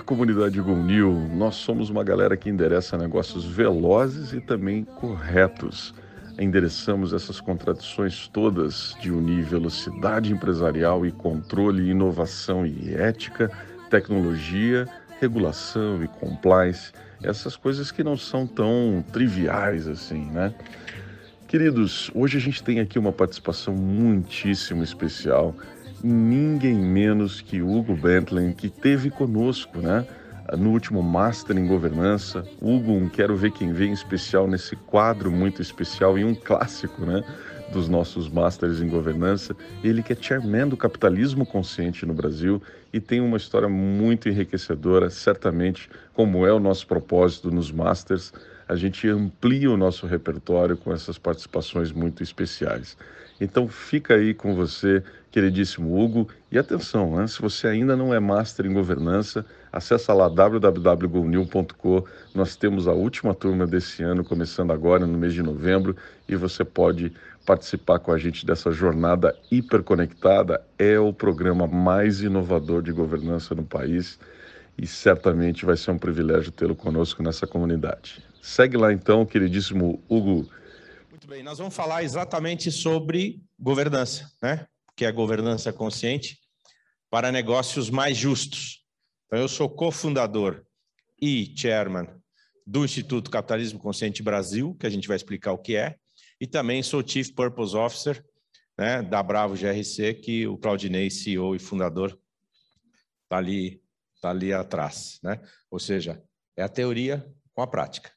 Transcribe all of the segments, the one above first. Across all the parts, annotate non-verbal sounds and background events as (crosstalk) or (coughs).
Comunidade Gonil. Nós somos uma galera que endereça negócios velozes e também corretos. Endereçamos essas contradições todas de unir velocidade empresarial e controle, inovação e ética, tecnologia, regulação e compliance, essas coisas que não são tão triviais assim, né? Queridos, hoje a gente tem aqui uma participação muitíssimo especial, ninguém menos que Hugo Bentley, que teve conosco, né? No último Master em Governança. Hugo, um Quero Ver Quem Vem especial nesse quadro muito especial e um clássico, né? Dos nossos Masters em Governança. Ele que é chairman do capitalismo consciente no Brasil e tem uma história muito enriquecedora, certamente, como é o nosso propósito nos Masters a gente amplia o nosso repertório com essas participações muito especiais. Então fica aí com você, queridíssimo Hugo, e atenção, né? se você ainda não é master em governança, acessa lá www.gonil.com. Nós temos a última turma desse ano, começando agora no mês de novembro, e você pode participar com a gente dessa jornada hiperconectada. É o programa mais inovador de governança no país e certamente vai ser um privilégio tê-lo conosco nessa comunidade. Segue lá então, queridíssimo Hugo. Muito bem, nós vamos falar exatamente sobre governança, né? Que é a governança consciente para negócios mais justos. Então, eu sou cofundador e chairman do Instituto Capitalismo Consciente Brasil, que a gente vai explicar o que é, e também sou Chief Purpose Officer né, da Bravo GRC, que o Claudinei, CEO e fundador, está ali, tá ali atrás. Né? Ou seja, é a teoria com a prática.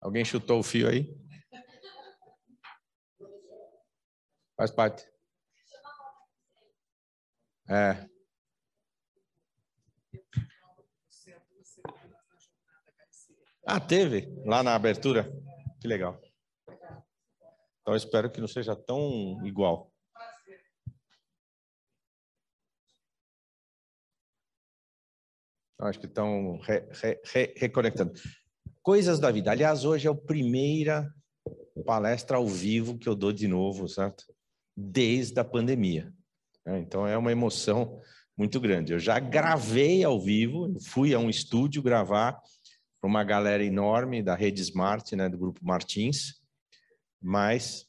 Alguém chutou o fio aí? Faz parte. É. Ah, teve? Lá na abertura? Que legal. Então, espero que não seja tão igual. Acho que estão re, re, re, reconectando. Coisas da vida. Aliás, hoje é a primeira palestra ao vivo que eu dou de novo, certo? Desde a pandemia. É, então é uma emoção muito grande. Eu já gravei ao vivo, fui a um estúdio gravar para uma galera enorme da rede Smart, né, do grupo Martins, mas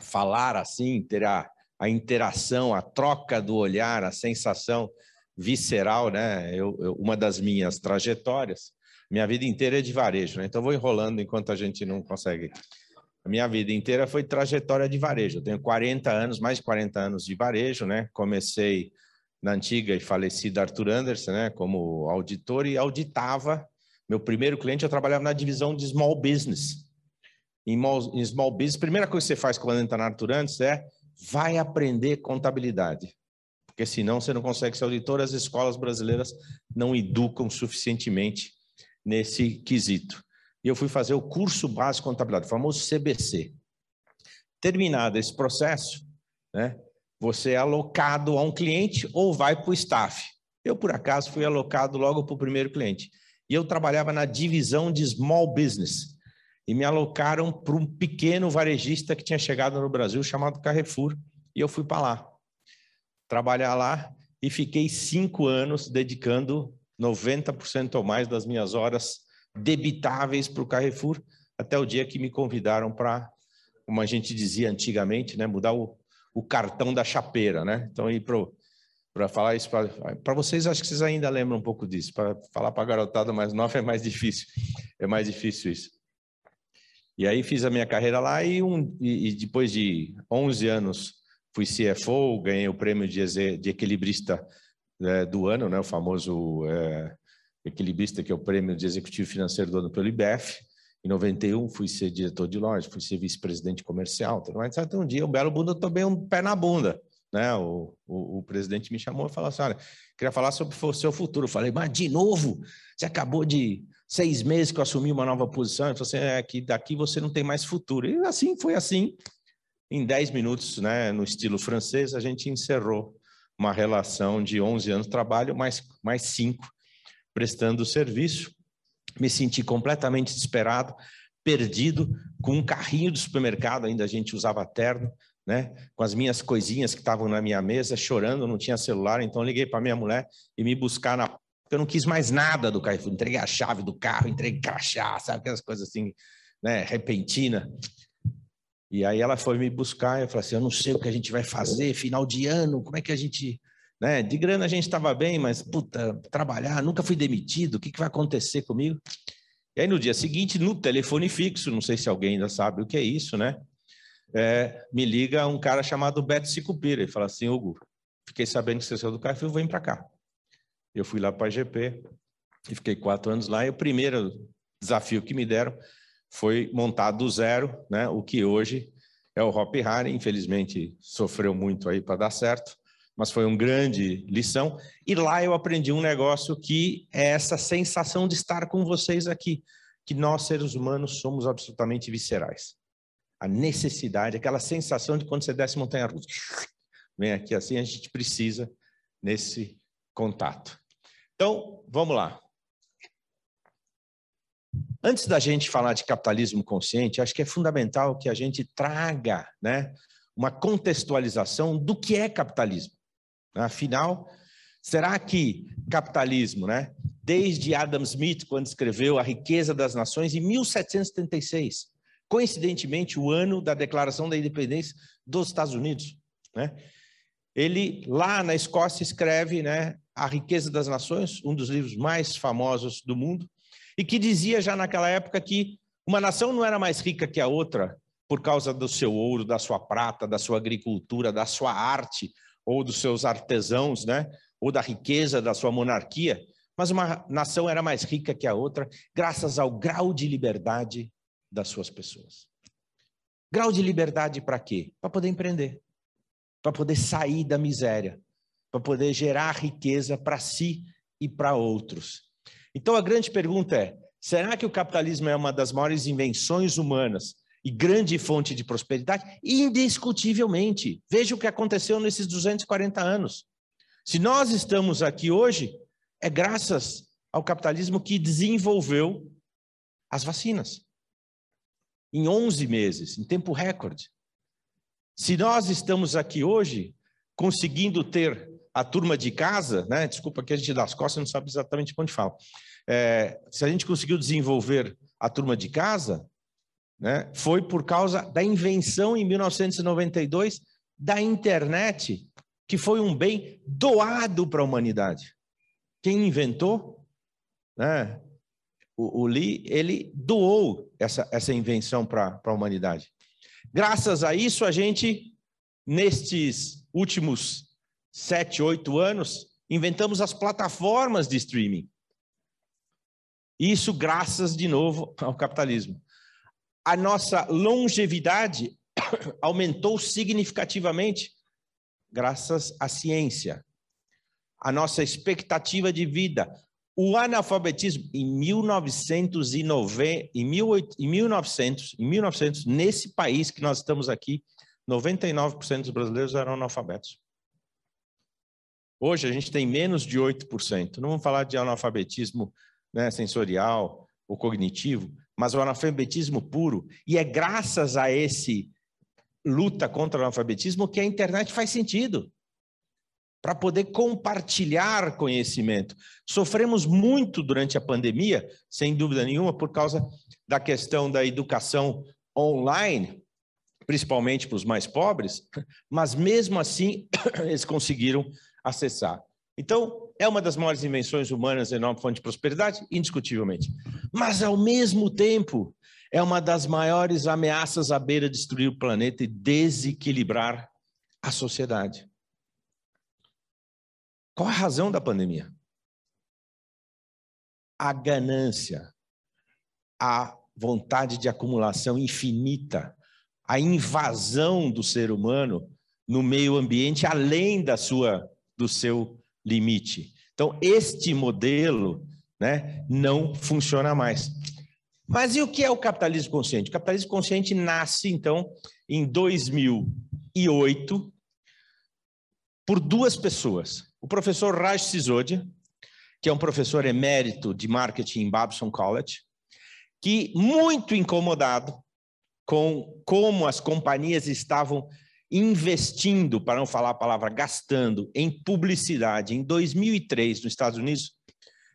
falar assim, ter a, a interação, a troca do olhar, a sensação visceral, né? Eu, eu, uma das minhas trajetórias minha vida inteira é de varejo, né? então vou enrolando enquanto a gente não consegue. A minha vida inteira foi trajetória de varejo. Eu tenho 40 anos, mais de 40 anos de varejo, né? Comecei na antiga e falecida Arthur Anderson, né? Como auditor e auditava. Meu primeiro cliente, eu trabalhava na divisão de small business. Em small business, primeira coisa que você faz quando entra na Arthur Anderson é vai aprender contabilidade. Porque senão você não consegue ser auditor, as escolas brasileiras não educam suficientemente nesse quesito. E eu fui fazer o curso básico de contabilidade, o famoso CBC. Terminado esse processo, né, você é alocado a um cliente ou vai para o staff. Eu, por acaso, fui alocado logo para o primeiro cliente. E eu trabalhava na divisão de small business. E me alocaram para um pequeno varejista que tinha chegado no Brasil, chamado Carrefour. E eu fui para lá. Trabalhar lá e fiquei cinco anos dedicando 90% ou mais das minhas horas debitáveis para o Carrefour, até o dia que me convidaram para, como a gente dizia antigamente, né, mudar o, o cartão da chapeira, né? Então, ir para falar isso para vocês, acho que vocês ainda lembram um pouco disso. Para falar para a garotada mais nova é mais (laughs) difícil, é mais difícil isso. E aí fiz a minha carreira lá e, um, e, depois de 11 anos fui CFO, ganhei o prêmio de, de equilibrista é, do ano, né, o famoso é, equilibrista, que é o prêmio de executivo financeiro do ano pelo IBF. Em 91 fui ser diretor de loja, fui ser vice-presidente comercial, tudo mais. Um dia, um belo bunda, eu tomei um pé na bunda. Né? O, o, o, presidente me chamou e falou assim: olha, queria falar sobre o seu futuro. Eu falei, mas de novo? Você acabou de seis meses que eu assumi uma nova posição. Ele falou assim: é que daqui você não tem mais futuro. E assim foi assim. Em dez minutos, né, no estilo francês, a gente encerrou uma relação de 11 anos de trabalho, mais, mais cinco prestando serviço. Me senti completamente desesperado, perdido, com um carrinho do supermercado, ainda a gente usava terno, né? Com as minhas coisinhas que estavam na minha mesa, chorando, não tinha celular, então liguei para minha mulher e me buscar na eu não quis mais nada do Carrefour, entreguei a chave do carro, entreguei crachá, sabe aquelas coisas assim, né, repentina. E aí ela foi me buscar, eu falei assim, eu não sei o que a gente vai fazer, final de ano, como é que a gente, né, de grana a gente estava bem, mas puta, trabalhar, nunca fui demitido, o que, que vai acontecer comigo? E aí no dia seguinte, no telefone fixo, não sei se alguém ainda sabe o que é isso, né? É, me liga um cara chamado Beto Sicupira e fala assim, Hugo, fiquei sabendo que você saiu do Carrefour, vem para cá. Eu fui lá para a GP e fiquei quatro anos lá. E o primeiro desafio que me deram foi montar do zero, né? O que hoje é o Hop Harry. Infelizmente sofreu muito aí para dar certo, mas foi uma grande lição. E lá eu aprendi um negócio que é essa sensação de estar com vocês aqui, que nós seres humanos somos absolutamente viscerais. A necessidade, aquela sensação de quando você desce montanha russa, vem aqui assim, a gente precisa nesse contato. Então, vamos lá. Antes da gente falar de capitalismo consciente, acho que é fundamental que a gente traga né, uma contextualização do que é capitalismo. Afinal, será que capitalismo, né, desde Adam Smith, quando escreveu A Riqueza das Nações, em 1776, coincidentemente o ano da Declaração da Independência dos Estados Unidos, né, ele lá na Escócia escreve né, A Riqueza das Nações, um dos livros mais famosos do mundo, e que dizia já naquela época que uma nação não era mais rica que a outra por causa do seu ouro, da sua prata, da sua agricultura, da sua arte, ou dos seus artesãos, né? ou da riqueza da sua monarquia, mas uma nação era mais rica que a outra graças ao grau de liberdade das suas pessoas. Grau de liberdade para quê? Para poder empreender para poder sair da miséria, para poder gerar riqueza para si e para outros. Então a grande pergunta é: será que o capitalismo é uma das maiores invenções humanas e grande fonte de prosperidade? Indiscutivelmente. Veja o que aconteceu nesses 240 anos. Se nós estamos aqui hoje, é graças ao capitalismo que desenvolveu as vacinas. Em 11 meses, em tempo recorde. Se nós estamos aqui hoje conseguindo ter a turma de casa, né? Desculpa que a gente das costas não sabe exatamente onde fala. É, se a gente conseguiu desenvolver a turma de casa, né? Foi por causa da invenção em 1992 da internet, que foi um bem doado para a humanidade. Quem inventou, né? O, o Lee, ele doou essa, essa invenção para a humanidade. Graças a isso, a gente, nestes últimos sete, oito anos, inventamos as plataformas de streaming. Isso graças, de novo, ao capitalismo. A nossa longevidade (coughs) aumentou significativamente graças à ciência. A nossa expectativa de vida o analfabetismo em 1990, em, 18, em 1900, em 1900, nesse país que nós estamos aqui, 99% dos brasileiros eram analfabetos. Hoje a gente tem menos de 8%. Não vamos falar de analfabetismo né, sensorial ou cognitivo, mas o analfabetismo puro. E é graças a esse luta contra o analfabetismo que a internet faz sentido para poder compartilhar conhecimento. Sofremos muito durante a pandemia, sem dúvida nenhuma, por causa da questão da educação online, principalmente para os mais pobres, mas mesmo assim (coughs) eles conseguiram acessar. Então, é uma das maiores invenções humanas, enorme fonte de prosperidade, indiscutivelmente. Mas, ao mesmo tempo, é uma das maiores ameaças à beira de destruir o planeta e desequilibrar a sociedade. Qual a razão da pandemia? A ganância, a vontade de acumulação infinita, a invasão do ser humano no meio ambiente além da sua do seu limite. Então, este modelo né, não funciona mais. Mas e o que é o capitalismo consciente? O capitalismo consciente nasce, então, em 2008, por duas pessoas. O professor Raj Sisodia, que é um professor emérito de marketing em Babson College, que, muito incomodado com como as companhias estavam investindo, para não falar a palavra gastando, em publicidade em 2003 nos Estados Unidos,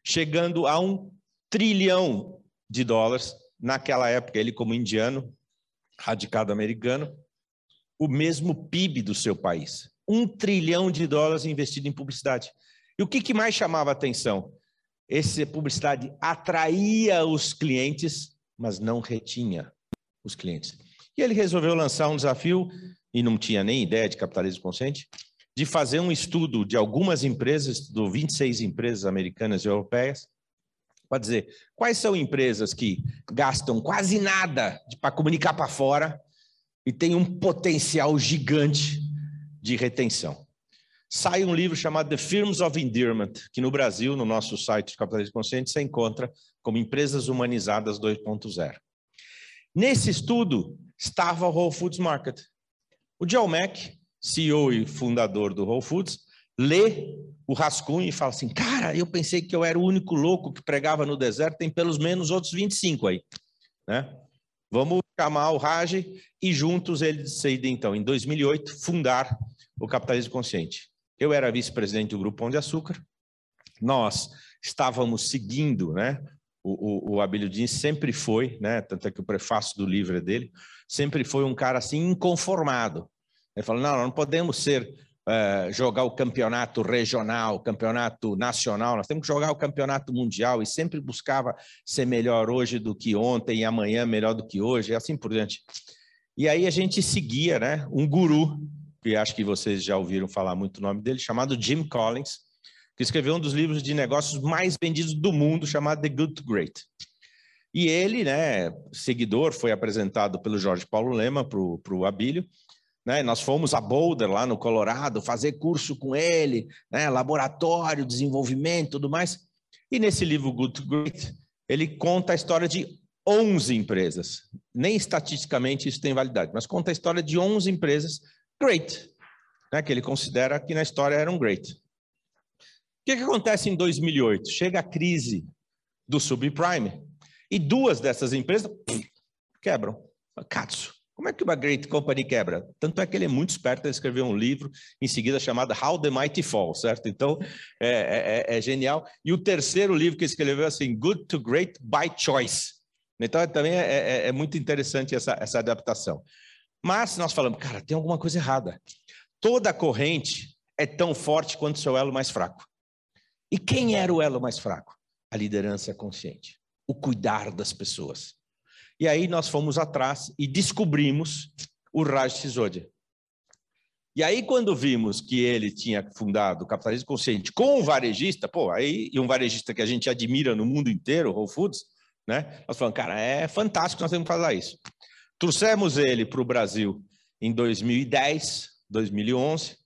chegando a um trilhão de dólares. Naquela época, ele, como indiano, radicado americano, o mesmo PIB do seu país. Um trilhão de dólares investido em publicidade. E o que, que mais chamava atenção? Essa publicidade atraía os clientes, mas não retinha os clientes. E ele resolveu lançar um desafio, e não tinha nem ideia de capitalismo consciente, de fazer um estudo de algumas empresas, estudou 26 empresas americanas e europeias, para dizer quais são empresas que gastam quase nada para comunicar para fora e têm um potencial gigante de retenção. Sai um livro chamado The Firms of Endearment, que no Brasil, no nosso site de Capitalismo Consciente, você encontra como Empresas Humanizadas 2.0. Nesse estudo estava o Whole Foods Market. O Joe Mack, CEO e fundador do Whole Foods, lê o rascunho e fala assim: Cara, eu pensei que eu era o único louco que pregava no deserto, tem pelo menos outros 25 aí. Né? Vamos chamar o Raj e juntos eles decidem, então, em 2008, fundar o Capitalismo Consciente. Eu era vice-presidente do Grupo Pão de Açúcar, nós estávamos seguindo, né? O, o, o Abílio Dins sempre foi, né? Tanto é que o prefácio do livro é dele, sempre foi um cara assim inconformado. Ele falou: não, não podemos ser uh, jogar o campeonato regional, campeonato nacional, nós temos que jogar o campeonato mundial e sempre buscava ser melhor hoje do que ontem e amanhã melhor do que hoje, e assim por diante. E aí a gente seguia, né? Um guru, que acho que vocês já ouviram falar muito o nome dele, chamado Jim Collins, que escreveu um dos livros de negócios mais vendidos do mundo, chamado The Good to Great. E ele, né, seguidor, foi apresentado pelo Jorge Paulo Lema para o Abílio, né? Nós fomos a Boulder, lá no Colorado, fazer curso com ele, né? laboratório, desenvolvimento tudo mais. E nesse livro Good to Great, ele conta a história de 11 empresas. Nem estatisticamente isso tem validade, mas conta a história de 11 empresas great, né? que ele considera que na história eram great. O que, que acontece em 2008? Chega a crise do subprime e duas dessas empresas quebram. Katsu. Como é que uma great company quebra? Tanto é que ele é muito esperto, ele escreveu um livro em seguida chamado How the Mighty Fall, certo? Então, é, é, é, é genial. E o terceiro livro que ele escreveu é assim, Good to Great by Choice. Então, também é, é, é muito interessante essa, essa adaptação. Mas nós falamos, cara, tem alguma coisa errada. Toda corrente é tão forte quanto seu elo mais fraco. E quem era o elo mais fraco? A liderança consciente, o cuidar das pessoas. E aí nós fomos atrás e descobrimos o Raj Sisodia. E aí, quando vimos que ele tinha fundado o Capitalismo Consciente com um varejista, pô, aí, e um varejista que a gente admira no mundo inteiro, Whole Foods, né? Nós falamos, cara, é fantástico, nós temos que fazer isso. Trouxemos ele para o Brasil em 2010, 2011.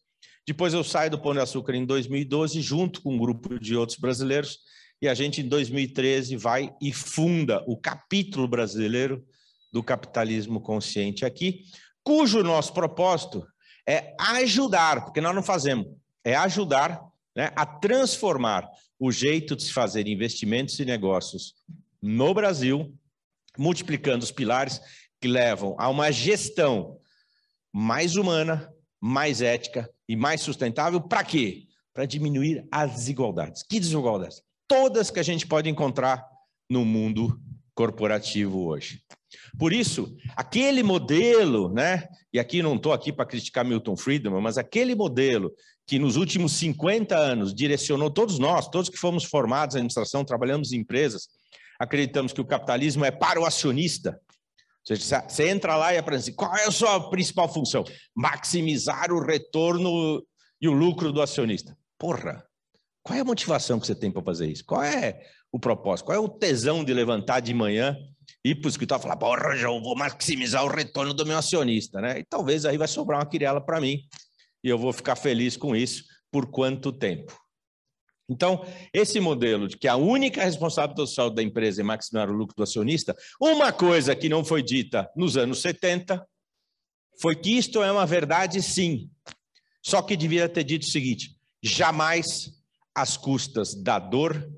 Depois eu saio do Pão de Açúcar em 2012, junto com um grupo de outros brasileiros, e a gente, em 2013, vai e funda o capítulo brasileiro do capitalismo consciente aqui, cujo nosso propósito é ajudar, porque nós não fazemos, é ajudar né, a transformar o jeito de se fazer investimentos e negócios no Brasil, multiplicando os pilares que levam a uma gestão mais humana, mais ética e mais sustentável. Para quê? Para diminuir as desigualdades. Que desigualdades? todas que a gente pode encontrar no mundo corporativo hoje. Por isso, aquele modelo, né? E aqui não estou aqui para criticar Milton Friedman, mas aquele modelo que nos últimos 50 anos direcionou todos nós, todos que fomos formados em administração, trabalhamos em empresas, acreditamos que o capitalismo é para o acionista. Você entra lá e aprende assim, qual é a sua principal função? Maximizar o retorno e o lucro do acionista. Porra, qual é a motivação que você tem para fazer isso? Qual é o propósito? Qual é o tesão de levantar de manhã e ir para o escritório e falar, porra, já vou maximizar o retorno do meu acionista, né? E talvez aí vai sobrar uma quirela para mim e eu vou ficar feliz com isso por quanto tempo? Então, esse modelo de que a única responsabilidade social da empresa é maximizar o lucro do acionista, uma coisa que não foi dita nos anos 70 foi que isto é uma verdade, sim. Só que devia ter dito o seguinte: jamais às custas da dor,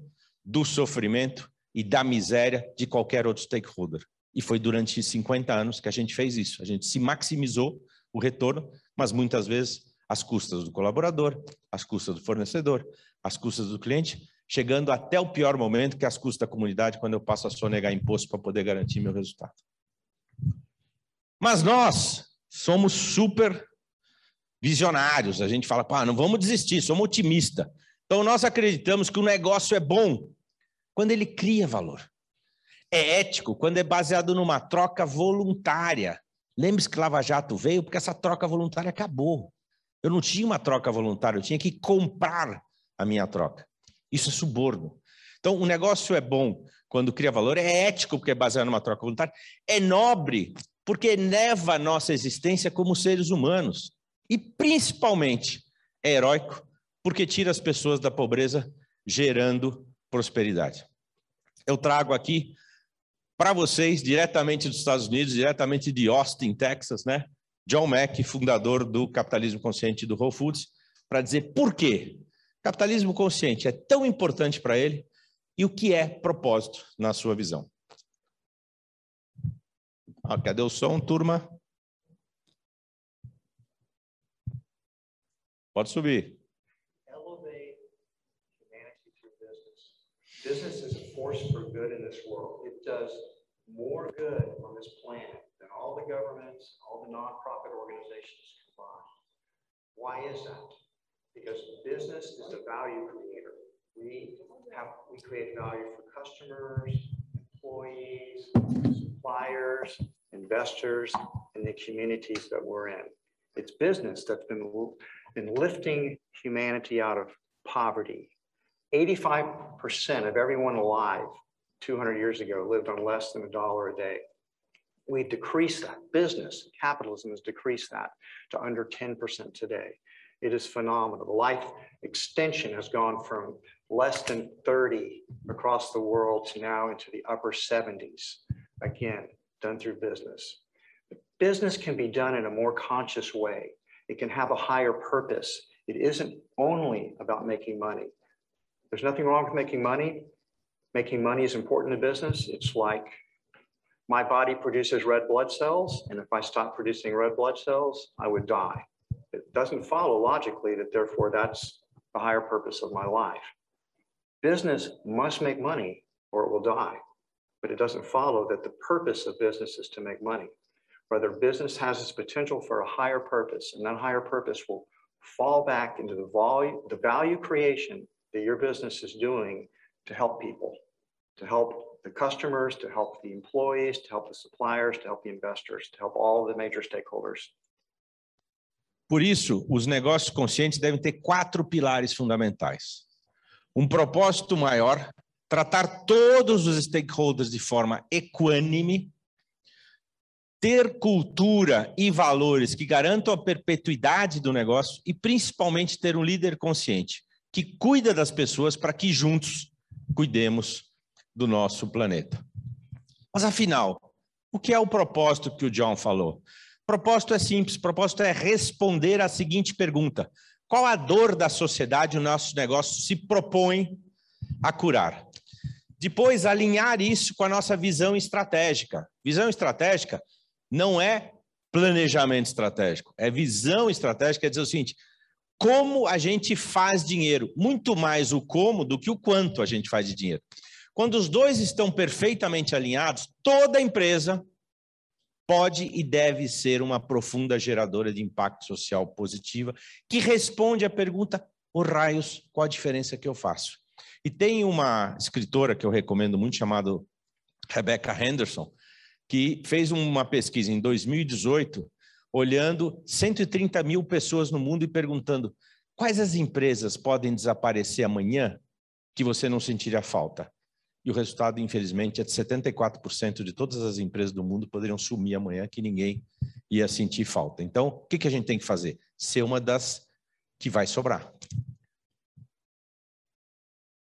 do sofrimento e da miséria de qualquer outro stakeholder. E foi durante 50 anos que a gente fez isso. A gente se maximizou o retorno, mas muitas vezes às custas do colaborador, às custas do fornecedor, às custas do cliente, chegando até o pior momento, que é as custas da comunidade, quando eu passo a sonegar imposto para poder garantir meu resultado. Mas nós somos super visionários. A gente fala, pá, não vamos desistir, somos otimistas. Então nós acreditamos que o negócio é bom quando ele cria valor. É ético quando é baseado numa troca voluntária. Lembre-se que Lava Jato veio porque essa troca voluntária acabou. Eu não tinha uma troca voluntária, eu tinha que comprar a minha troca. Isso é suborno. Então, o negócio é bom quando cria valor, é ético porque é baseado numa troca voluntária, é nobre porque eleva a nossa existência como seres humanos. E, principalmente, é heróico porque tira as pessoas da pobreza, gerando prosperidade. Eu trago aqui para vocês, diretamente dos Estados Unidos, diretamente de Austin, Texas, né? John Mack, fundador do Capitalismo Consciente do Whole Foods, para dizer por quê capitalismo consciente é tão importante para ele e o que é propósito na sua visão. Ah, cadê o som, turma? Pode subir. elevate humanity through business. Business is a force for good in this world. It does more good on this planet than all the governments, all the nonprofit organizations combined. Why is that? Because business is a value creator. We have we create value for customers, employees, suppliers, investors, and the communities that we're in. It's business that's been in lifting humanity out of poverty. 85% of everyone alive 200 years ago lived on less than a dollar a day. We've decreased that. Business, capitalism has decreased that to under 10% today. It is phenomenal. The life extension has gone from less than 30 across the world to now into the upper 70s. Again, done through business. Business can be done in a more conscious way. It can have a higher purpose. It isn't only about making money. There's nothing wrong with making money. Making money is important in business. It's like my body produces red blood cells, and if I stop producing red blood cells, I would die. It doesn't follow logically that therefore that's the higher purpose of my life. Business must make money or it will die, but it doesn't follow that the purpose of business is to make money. Rather, business has its potential for a higher purpose, and that higher purpose will fall back into the volume, the value creation that your business is doing to help people, to help the customers, to help the employees, to help the suppliers, to help the investors, to help all the major stakeholders. Por isso, os negócios conscientes devem ter quatro pilares fundamentais: um propósito maior, tratar todos os stakeholders de forma equânime, ter cultura e valores que garantam a perpetuidade do negócio e, principalmente, ter um líder consciente que cuida das pessoas para que juntos cuidemos do nosso planeta. Mas, afinal, o que é o propósito que o John falou? Propósito é simples: propósito é responder à seguinte pergunta: qual a dor da sociedade o nosso negócio se propõe a curar? Depois, alinhar isso com a nossa visão estratégica. Visão estratégica não é planejamento estratégico, é visão estratégica, é dizer o seguinte: como a gente faz dinheiro, muito mais o como do que o quanto a gente faz de dinheiro. Quando os dois estão perfeitamente alinhados, toda empresa pode e deve ser uma profunda geradora de impacto social positiva, que responde à pergunta: o raios, qual a diferença que eu faço? E tem uma escritora que eu recomendo muito, chamada Rebecca Henderson, que fez uma pesquisa em 2018, olhando 130 mil pessoas no mundo e perguntando quais as empresas podem desaparecer amanhã que você não sentiria falta. E o resultado, infelizmente, é de 74% de todas as empresas do mundo poderiam sumir amanhã que ninguém ia sentir falta. Então, o que, que a gente tem que fazer? Ser uma das que vai sobrar.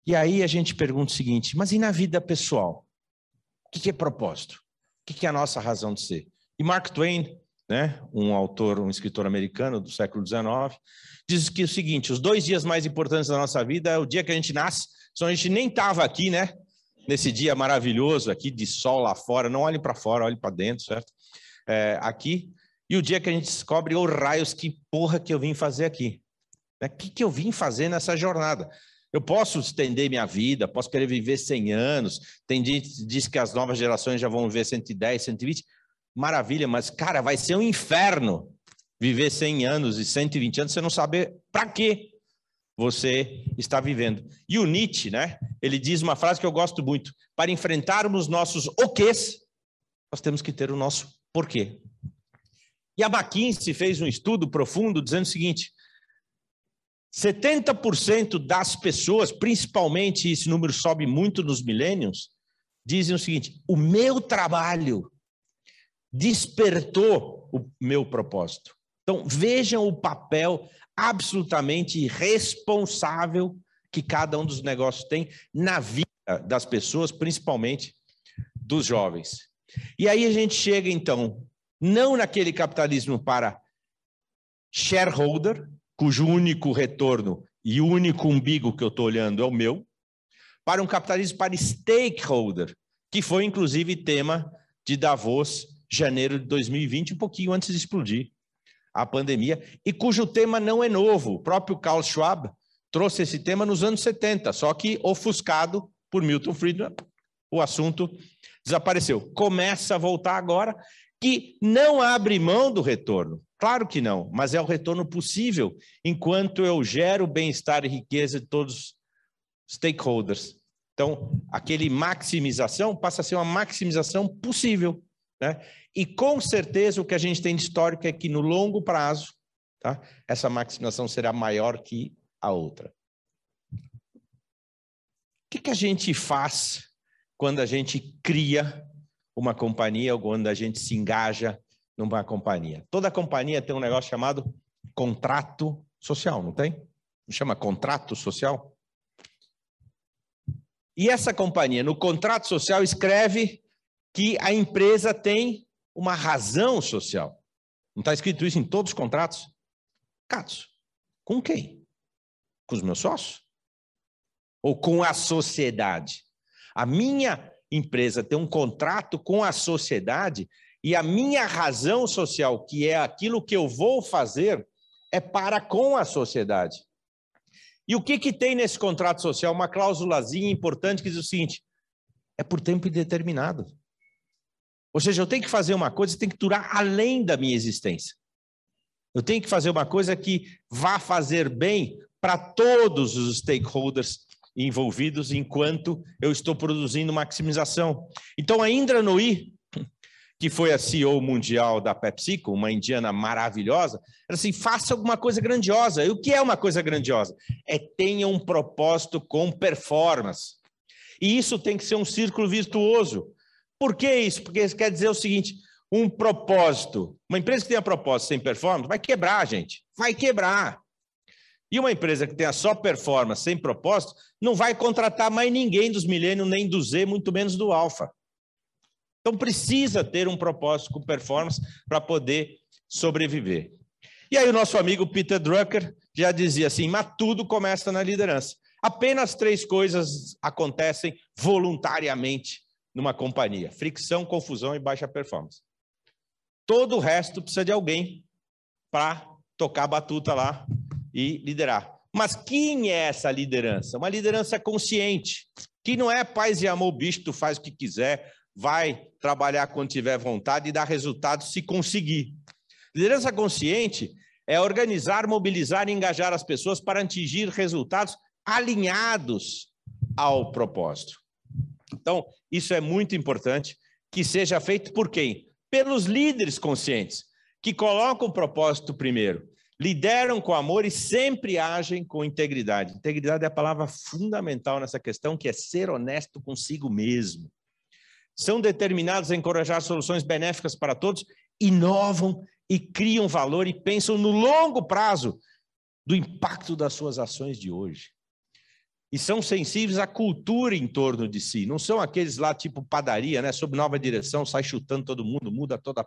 E aí a gente pergunta o seguinte: mas e na vida pessoal? O que, que é propósito? O que é a nossa razão de ser? E Mark Twain, né, um autor, um escritor americano do século XIX, diz que é o seguinte: os dois dias mais importantes da nossa vida é o dia que a gente nasce, só a gente nem estava aqui, né? Nesse dia maravilhoso aqui de sol lá fora, não olhe para fora, olhe para dentro, certo? É, aqui, e o dia que a gente descobre, ô raios, que porra que eu vim fazer aqui? O que, que eu vim fazer nessa jornada? Eu posso estender minha vida, posso querer viver 100 anos. Tem gente que diz que as novas gerações já vão viver 110, 120. Maravilha, mas, cara, vai ser um inferno viver 100 anos e 120 anos, você não saber para quê você está vivendo. E o Nietzsche, né? Ele diz uma frase que eu gosto muito: para enfrentarmos nossos oquês, nós temos que ter o nosso porquê. E a McKinsey fez um estudo profundo dizendo o seguinte: 70% das pessoas, principalmente esse número sobe muito nos milênios, dizem o seguinte: o meu trabalho despertou o meu propósito. Então, vejam o papel absolutamente responsável que cada um dos negócios tem na vida das pessoas, principalmente dos jovens. E aí a gente chega, então, não naquele capitalismo para shareholder, cujo único retorno e único umbigo que eu estou olhando é o meu, para um capitalismo para stakeholder, que foi inclusive tema de Davos, janeiro de 2020, um pouquinho antes de explodir a pandemia, e cujo tema não é novo. O próprio Carl Schwab trouxe esse tema nos anos 70, só que ofuscado por Milton Friedman, o assunto desapareceu. Começa a voltar agora, que não abre mão do retorno. Claro que não, mas é o retorno possível enquanto eu gero bem-estar e riqueza de todos os stakeholders. Então, aquele maximização passa a ser uma maximização possível. Né? E com certeza o que a gente tem de histórico é que no longo prazo, tá? essa maximização será maior que a outra. O que, que a gente faz quando a gente cria uma companhia ou quando a gente se engaja numa companhia? Toda companhia tem um negócio chamado contrato social, não tem? Chama contrato social. E essa companhia, no contrato social, escreve que a empresa tem uma razão social. Não está escrito isso em todos os contratos? Catos. Com quem? Com os meus sócios? Ou com a sociedade? A minha empresa tem um contrato com a sociedade e a minha razão social, que é aquilo que eu vou fazer, é para com a sociedade. E o que, que tem nesse contrato social? Uma cláusulazinha importante que diz o seguinte: é por tempo indeterminado. Ou seja, eu tenho que fazer uma coisa que tem que durar além da minha existência. Eu tenho que fazer uma coisa que vá fazer bem para todos os stakeholders envolvidos enquanto eu estou produzindo maximização. Então, a Indra Nooyi, que foi a CEO mundial da PepsiCo, uma indiana maravilhosa, era assim, faça alguma coisa grandiosa. E o que é uma coisa grandiosa? É tenha um propósito com performance. E isso tem que ser um círculo virtuoso. Por que isso? Porque isso quer dizer o seguinte: um propósito. Uma empresa que tenha propósito sem performance vai quebrar, gente. Vai quebrar. E uma empresa que tenha só performance sem propósito não vai contratar mais ninguém dos milênios, nem do Z, muito menos do alfa. Então precisa ter um propósito com performance para poder sobreviver. E aí o nosso amigo Peter Drucker já dizia assim: mas tudo começa na liderança. Apenas três coisas acontecem voluntariamente numa companhia: fricção, confusão e baixa performance. Todo o resto precisa de alguém para tocar a batuta lá e liderar. Mas quem é essa liderança? Uma liderança consciente, que não é paz e amor, bicho, tu faz o que quiser, vai trabalhar quando tiver vontade e dar resultado se conseguir. Liderança consciente é organizar, mobilizar e engajar as pessoas para atingir resultados alinhados ao propósito. Então, isso é muito importante que seja feito por quem? Pelos líderes conscientes, que colocam o propósito primeiro, lideram com amor e sempre agem com integridade. Integridade é a palavra fundamental nessa questão, que é ser honesto consigo mesmo. São determinados a encorajar soluções benéficas para todos, inovam e criam valor e pensam no longo prazo do impacto das suas ações de hoje e são sensíveis à cultura em torno de si. Não são aqueles lá tipo padaria, né? Sob nova direção, sai chutando todo mundo, muda toda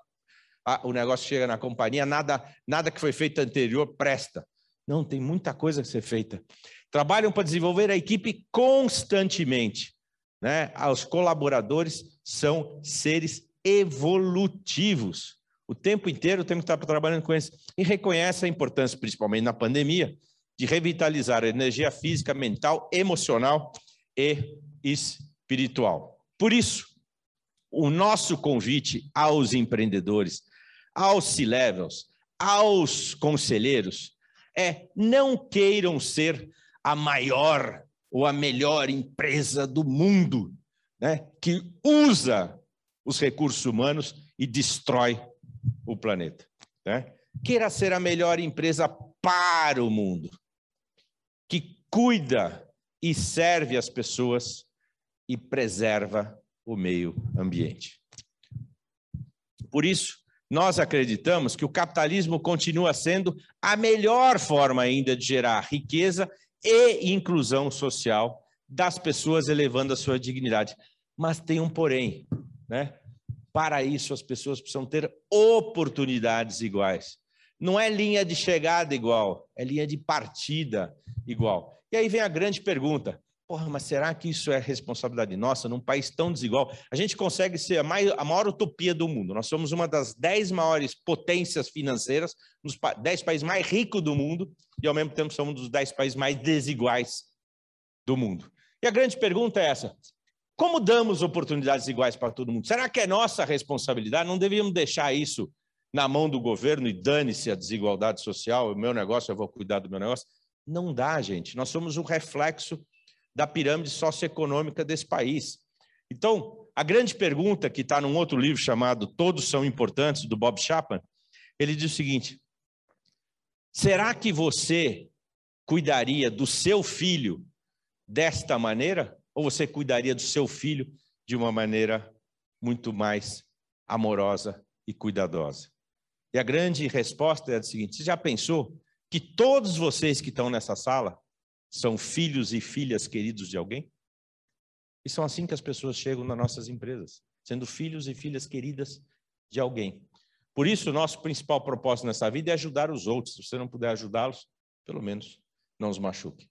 a, o negócio chega na companhia, nada nada que foi feito anterior presta. Não, tem muita coisa a ser feita. Trabalham para desenvolver a equipe constantemente. né? Os colaboradores são seres evolutivos. O tempo inteiro temos que estar trabalhando com isso. E reconhece a importância, principalmente na pandemia, de revitalizar a energia física, mental, emocional e espiritual. Por isso, o nosso convite aos empreendedores, aos C-levels, aos conselheiros é não queiram ser a maior ou a melhor empresa do mundo, né, que usa os recursos humanos e destrói o planeta. Né? Queira ser a melhor empresa para o mundo, que cuida e serve as pessoas e preserva o meio ambiente. Por isso, nós acreditamos que o capitalismo continua sendo a melhor forma ainda de gerar riqueza e inclusão social das pessoas, elevando a sua dignidade. Mas tem um porém, né? Para isso, as pessoas precisam ter oportunidades iguais. Não é linha de chegada igual, é linha de partida igual. E aí vem a grande pergunta: Porra, mas será que isso é responsabilidade nossa num país tão desigual? A gente consegue ser a, mais, a maior utopia do mundo. Nós somos uma das dez maiores potências financeiras, nos dez países mais ricos do mundo, e ao mesmo tempo somos um dos dez países mais desiguais do mundo. E a grande pergunta é essa: como damos oportunidades iguais para todo mundo? Será que é nossa responsabilidade? Não devíamos deixar isso na mão do governo e dane-se a desigualdade social, o meu negócio, eu vou cuidar do meu negócio? Não dá, gente. Nós somos um reflexo da pirâmide socioeconômica desse país. Então, a grande pergunta que está num outro livro chamado Todos São Importantes, do Bob Chapman, ele diz o seguinte: será que você cuidaria do seu filho desta maneira? Ou você cuidaria do seu filho de uma maneira muito mais amorosa e cuidadosa? E a grande resposta é a seguinte: você já pensou que todos vocês que estão nessa sala são filhos e filhas queridos de alguém? E são assim que as pessoas chegam nas nossas empresas, sendo filhos e filhas queridas de alguém. Por isso, nosso principal propósito nessa vida é ajudar os outros. Se você não puder ajudá-los, pelo menos não os machuque.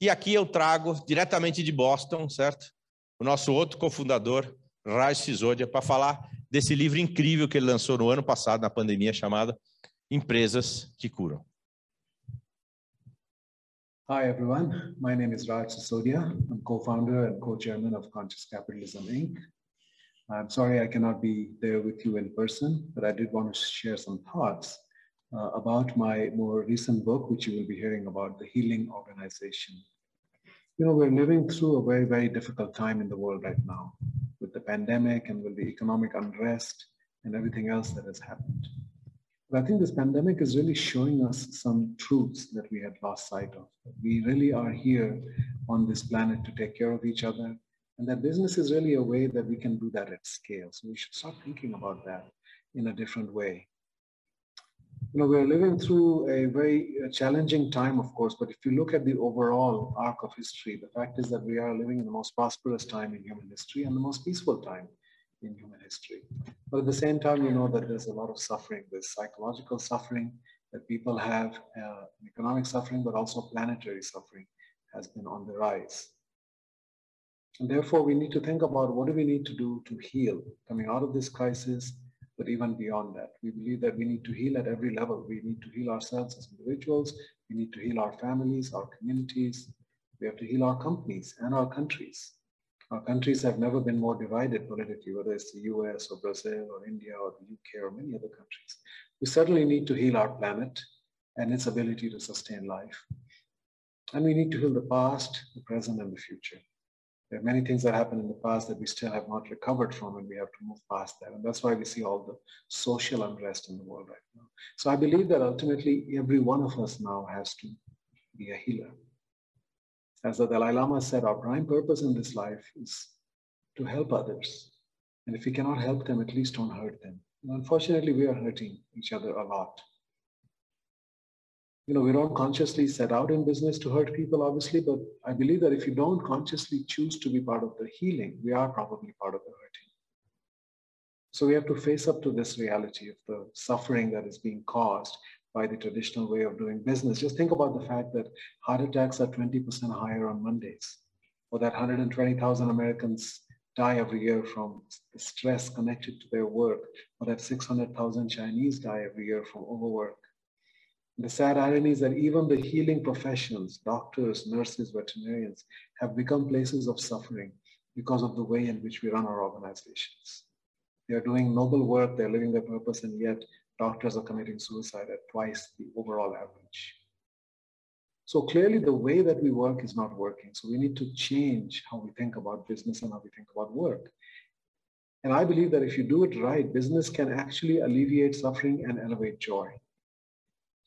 E aqui eu trago diretamente de Boston, certo? O nosso outro cofundador, Raj Sisodia, para falar desse livro incrível que ele lançou no ano passado, na pandemia, chamada Empresas que Curam. Hi, everyone. My name is Raj Sisodia. I'm co-founder and co-chairman of Conscious Capitalism, Inc. I'm sorry I cannot be there with you in person, but I did want to share some thoughts uh, about my more recent book, which you will be hearing about, The Healing Organization. You know, we're living through a very, very difficult time in the world right now with the pandemic and with the economic unrest and everything else that has happened. But I think this pandemic is really showing us some truths that we had lost sight of. We really are here on this planet to take care of each other. And that business is really a way that we can do that at scale. So we should start thinking about that in a different way. You know, we're living through a very challenging time, of course, but if you look at the overall arc of history, the fact is that we are living in the most prosperous time in human history and the most peaceful time in human history. But at the same time, you know that there's a lot of suffering. There's psychological suffering that people have, uh, economic suffering, but also planetary suffering has been on the rise. And therefore, we need to think about what do we need to do to heal coming out of this crisis, but even beyond that. We believe that we need to heal at every level. We need to heal ourselves as individuals. We need to heal our families, our communities. We have to heal our companies and our countries. Our countries have never been more divided politically, whether it's the US or Brazil or India or the UK or many other countries. We certainly need to heal our planet and its ability to sustain life. And we need to heal the past, the present, and the future. There are many things that happened in the past that we still have not recovered from, and we have to move past that. And that's why we see all the social unrest in the world right now. So I believe that ultimately every one of us now has to be a healer. As the Dalai Lama said, our prime purpose in this life is to help others. And if we cannot help them, at least don't hurt them. And unfortunately, we are hurting each other a lot. You know, we don't consciously set out in business to hurt people, obviously, but I believe that if you don't consciously choose to be part of the healing, we are probably part of the hurting. So we have to face up to this reality of the suffering that is being caused by the traditional way of doing business. Just think about the fact that heart attacks are 20% higher on Mondays. or that 120,000 Americans die every year from stress connected to their work, or that 600,000 Chinese die every year from overwork. The sad irony is that even the healing professions, doctors, nurses, veterinarians, have become places of suffering because of the way in which we run our organizations. They are doing noble work, they're living their purpose, and yet doctors are committing suicide at twice the overall average. So clearly the way that we work is not working. So we need to change how we think about business and how we think about work. And I believe that if you do it right, business can actually alleviate suffering and elevate joy.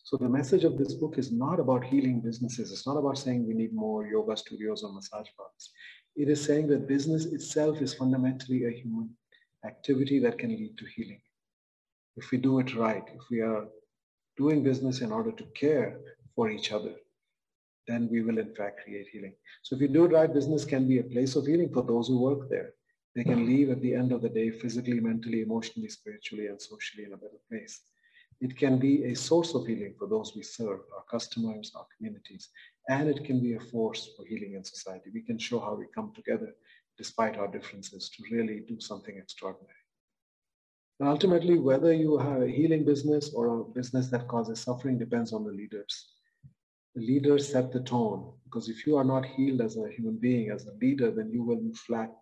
So the message of this book is not about healing businesses. It's not about saying we need more yoga studios or massage parlors. It is saying that business itself is fundamentally a human activity that can lead to healing. If we do it right, if we are doing business in order to care for each other, then we will in fact create healing. So if you do it right, business can be a place of healing for those who work there. They can leave at the end of the day physically, mentally, emotionally, spiritually, and socially in a better place. It can be a source of healing for those we serve, our customers, our communities, and it can be a force for healing in society. We can show how we come together despite our differences to really do something extraordinary. And ultimately, whether you have a healing business or a business that causes suffering depends on the leaders. The leaders set the tone because if you are not healed as a human being, as a leader, then you will inflict,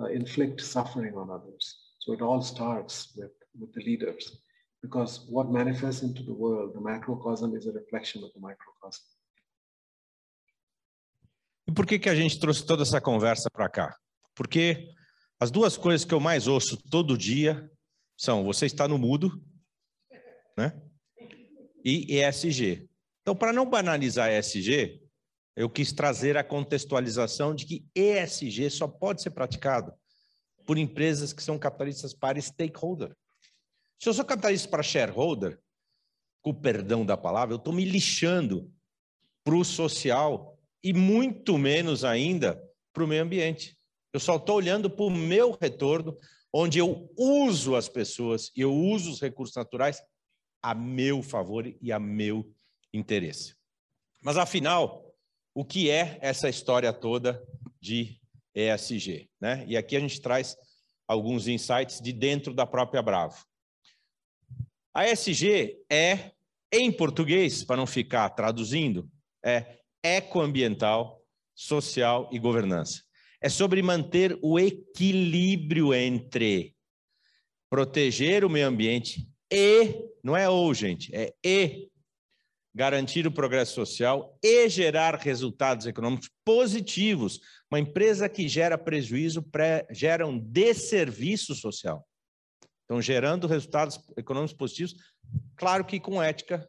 uh, inflict suffering on others. So it all starts with, with the leaders because what manifests into the world, the macrocosm is a reflection of the microcosm. E por que, que a gente trouxe toda essa conversa para cá? Porque as duas coisas que eu mais ouço todo dia são você está no mudo, né? E ESG. Então, para não banalizar ESG, eu quis trazer a contextualização de que ESG só pode ser praticado por empresas que são capitalistas para stakeholder. Se eu sou capitalista para shareholder, com o perdão da palavra, eu estou me lixando para o social e muito menos ainda para o meio ambiente. Eu só estou olhando para o meu retorno, onde eu uso as pessoas e eu uso os recursos naturais a meu favor e a meu interesse. Mas afinal, o que é essa história toda de ESG? Né? E aqui a gente traz alguns insights de dentro da própria Bravo. A ESG é, em português, para não ficar traduzindo, é ecoambiental, social e governança. É sobre manter o equilíbrio entre proteger o meio ambiente e, não é ou, gente, é e garantir o progresso social e gerar resultados econômicos positivos. Uma empresa que gera prejuízo gera um desserviço social. Então, gerando resultados econômicos positivos, claro que com ética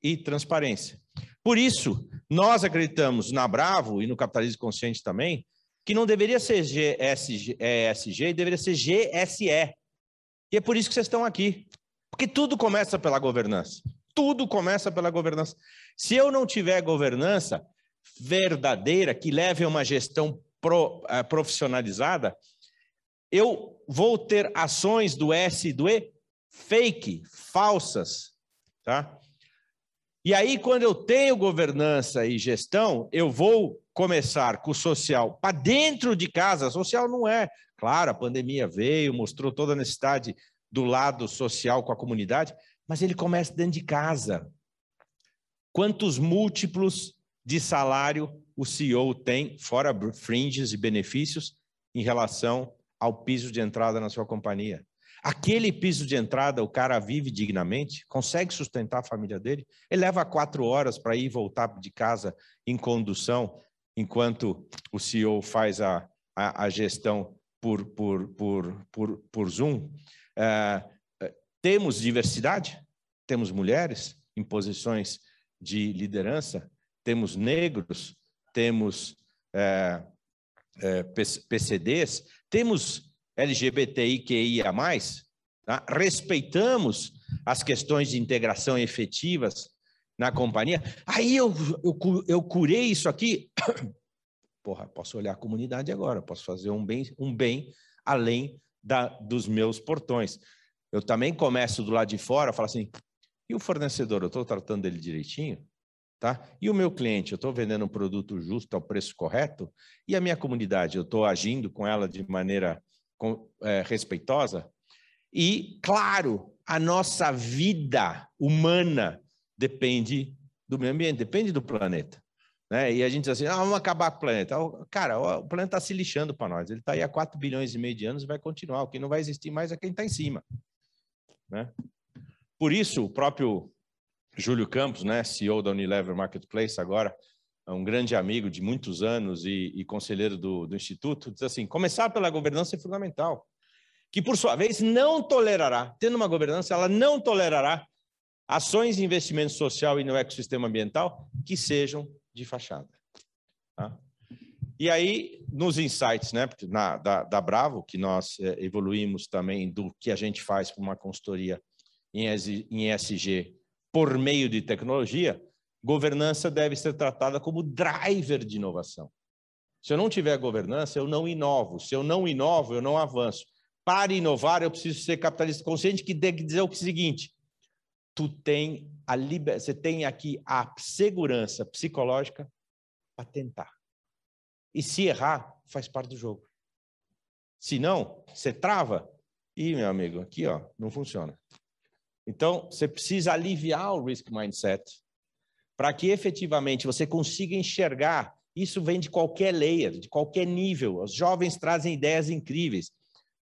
e transparência. Por isso, nós acreditamos na Bravo e no capitalismo consciente também, que não deveria ser GSG, ESG, deveria ser GSE. E é por isso que vocês estão aqui. Porque tudo começa pela governança. Tudo começa pela governança. Se eu não tiver governança verdadeira, que leve a uma gestão pro, uh, profissionalizada, eu vou ter ações do S e do E fake, falsas, tá? E aí, quando eu tenho governança e gestão, eu vou começar com o social para dentro de casa. Social não é, claro, a pandemia veio, mostrou toda a necessidade do lado social com a comunidade, mas ele começa dentro de casa. Quantos múltiplos de salário o CEO tem, fora fringes e benefícios, em relação ao piso de entrada na sua companhia. Aquele piso de entrada, o cara vive dignamente, consegue sustentar a família dele. Ele leva quatro horas para ir e voltar de casa em condução, enquanto o CEO faz a, a, a gestão por, por, por, por, por Zoom. É, temos diversidade, temos mulheres em posições de liderança, temos negros, temos é, PCDs, temos LGBTIQIA+, tá? respeitamos as questões de integração efetivas na companhia. Aí eu, eu, eu curei isso aqui. (coughs) Porra, posso olhar a comunidade agora, posso fazer um bem, um bem além da, dos meus portões. Eu também começo do lado de fora, falo assim, e o fornecedor, eu estou tratando dele direitinho? Tá? E o meu cliente, eu estou vendendo um produto justo ao preço correto? E a minha comunidade, eu estou agindo com ela de maneira é, respeitosa? E, claro, a nossa vida humana depende do meio ambiente, depende do planeta. Né? E a gente diz assim, ah, vamos acabar com o planeta. Cara, o planeta está se lixando para nós. Ele está aí há 4 bilhões e meio de anos e vai continuar. O que não vai existir mais é quem está em cima. Né? Por isso, o próprio Júlio Campos, né, CEO da Unilever Marketplace, agora é um grande amigo de muitos anos e, e conselheiro do, do Instituto, diz assim: começar pela governança é fundamental, que por sua vez não tolerará, tendo uma governança, ela não tolerará ações de investimento social e no ecossistema ambiental que sejam de fachada. Tá? E aí, nos insights né, na, da, da Bravo, que nós é, evoluímos também do que a gente faz para uma consultoria em ESG por meio de tecnologia, governança deve ser tratada como driver de inovação. Se eu não tiver governança, eu não inovo. Se eu não inovo, eu não avanço. Para inovar, eu preciso ser capitalista consciente, que tem que dizer o seguinte: tu tem a liber... você tem aqui a segurança psicológica para tentar. E se errar, faz parte do jogo. Se não, você trava. E, meu amigo, aqui ó, não funciona. Então, você precisa aliviar o risk mindset para que efetivamente você consiga enxergar. Isso vem de qualquer layer, de qualquer nível. Os jovens trazem ideias incríveis,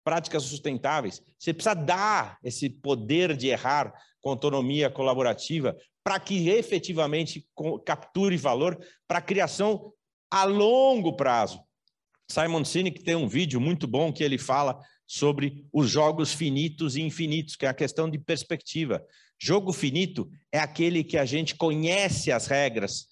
práticas sustentáveis. Você precisa dar esse poder de errar com autonomia colaborativa para que efetivamente capture valor para a criação a longo prazo. Simon Sinek tem um vídeo muito bom que ele fala sobre os jogos finitos e infinitos, que é a questão de perspectiva. Jogo finito é aquele que a gente conhece as regras,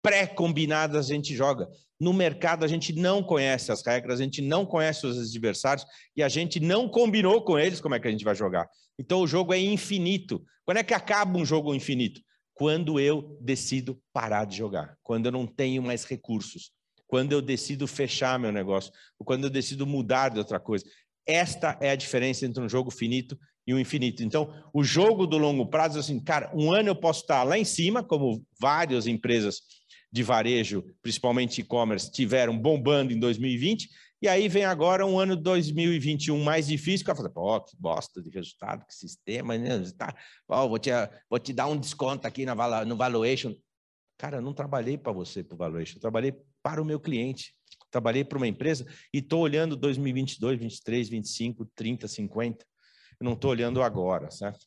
pré-combinadas a gente joga. No mercado a gente não conhece as regras, a gente não conhece os adversários e a gente não combinou com eles como é que a gente vai jogar. Então o jogo é infinito. Quando é que acaba um jogo infinito? Quando eu decido parar de jogar, quando eu não tenho mais recursos, quando eu decido fechar meu negócio, ou quando eu decido mudar de outra coisa. Esta é a diferença entre um jogo finito e um infinito. Então, o jogo do longo prazo, assim, cara, um ano eu posso estar lá em cima, como várias empresas de varejo, principalmente e-commerce, tiveram bombando em 2020, e aí vem agora um ano 2021 mais difícil, que eu falo, pô, que bosta de resultado, que sistema, né? Tá, vou, te, vou te dar um desconto aqui na, no valuation. Cara, eu não trabalhei para você, para o valuation, eu trabalhei para o meu cliente. Trabalhei para uma empresa e estou olhando 2022, 23, 25, 30, 50. Eu não estou olhando agora, certo?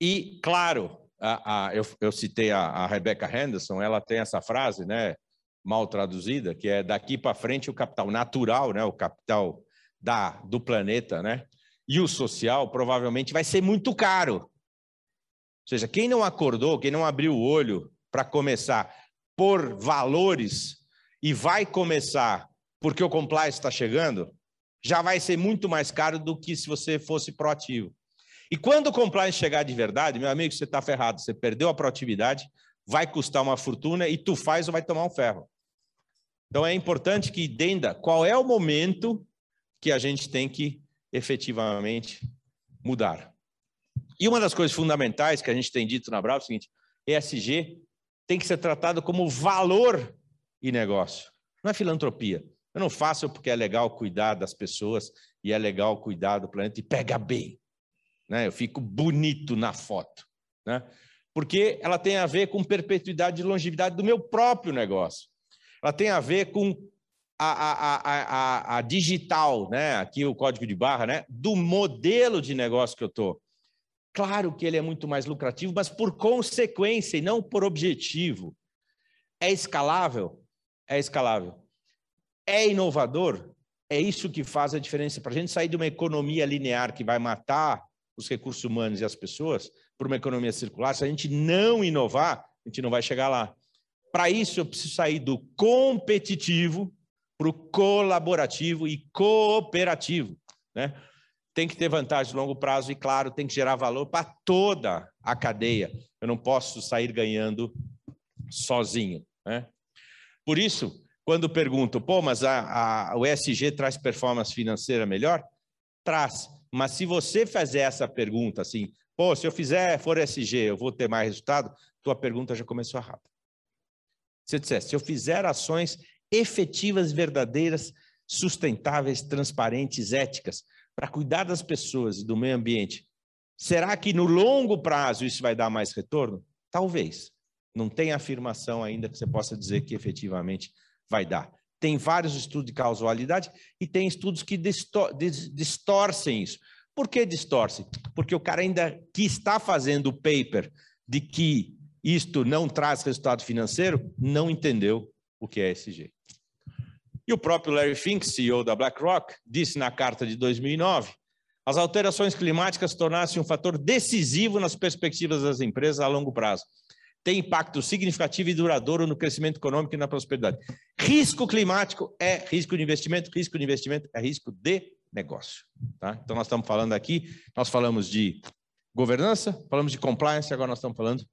E, claro, a, a, eu, eu, citei a, a Rebecca Henderson, ela tem essa frase, né, mal traduzida, que é daqui para frente o capital natural, né, o capital da, do planeta, né, e o social provavelmente vai ser muito caro. Ou seja, quem não acordou, quem não abriu o olho para começar por valores e vai começar porque o compliance está chegando, já vai ser muito mais caro do que se você fosse proativo. E quando o compliance chegar de verdade, meu amigo, você está ferrado. Você perdeu a proatividade, vai custar uma fortuna e tu faz ou vai tomar um ferro. Então é importante que entenda qual é o momento que a gente tem que efetivamente mudar. E uma das coisas fundamentais que a gente tem dito na Bravo é o seguinte: ESG tem que ser tratado como valor e negócio, não é filantropia. Eu não faço porque é legal cuidar das pessoas e é legal cuidar do planeta e pega bem né? Eu fico bonito na foto, né? Porque ela tem a ver com perpetuidade e longevidade do meu próprio negócio. Ela tem a ver com a, a, a, a, digital, né? Aqui o código de barra, né? Do modelo de negócio que eu estou. Claro que ele é muito mais lucrativo, mas por consequência e não por objetivo. É escalável? É escalável. É inovador? É isso que faz a diferença. Para a gente sair de uma economia linear que vai matar os recursos humanos e as pessoas para uma economia circular, se a gente não inovar, a gente não vai chegar lá. Para isso, eu preciso sair do competitivo para o colaborativo e cooperativo. Né? Tem que ter vantagem de longo prazo e, claro, tem que gerar valor para toda a cadeia. Eu não posso sair ganhando sozinho. Né? Por isso, quando pergunto, pô, mas a, a, o ESG traz performance financeira melhor? Traz. Mas se você fazer essa pergunta assim, Pô, se eu fizer for SG, eu vou ter mais resultado? Tua pergunta já começou errada. Se eu dissesse, se eu fizer ações efetivas, verdadeiras, sustentáveis, transparentes, éticas, para cuidar das pessoas e do meio ambiente, será que no longo prazo isso vai dar mais retorno? Talvez. Não tem afirmação ainda que você possa dizer que efetivamente vai dar. Tem vários estudos de causalidade e tem estudos que distorcem isso. Por que distorce? Porque o cara ainda que está fazendo o paper de que isto não traz resultado financeiro, não entendeu o que é ESG. E o próprio Larry Fink, CEO da BlackRock, disse na carta de 2009, as alterações climáticas tornaram-se um fator decisivo nas perspectivas das empresas a longo prazo. Tem impacto significativo e duradouro no crescimento econômico e na prosperidade. Risco climático é risco de investimento, risco de investimento é risco de negócio. Tá? Então, nós estamos falando aqui, nós falamos de governança, falamos de compliance, agora nós estamos falando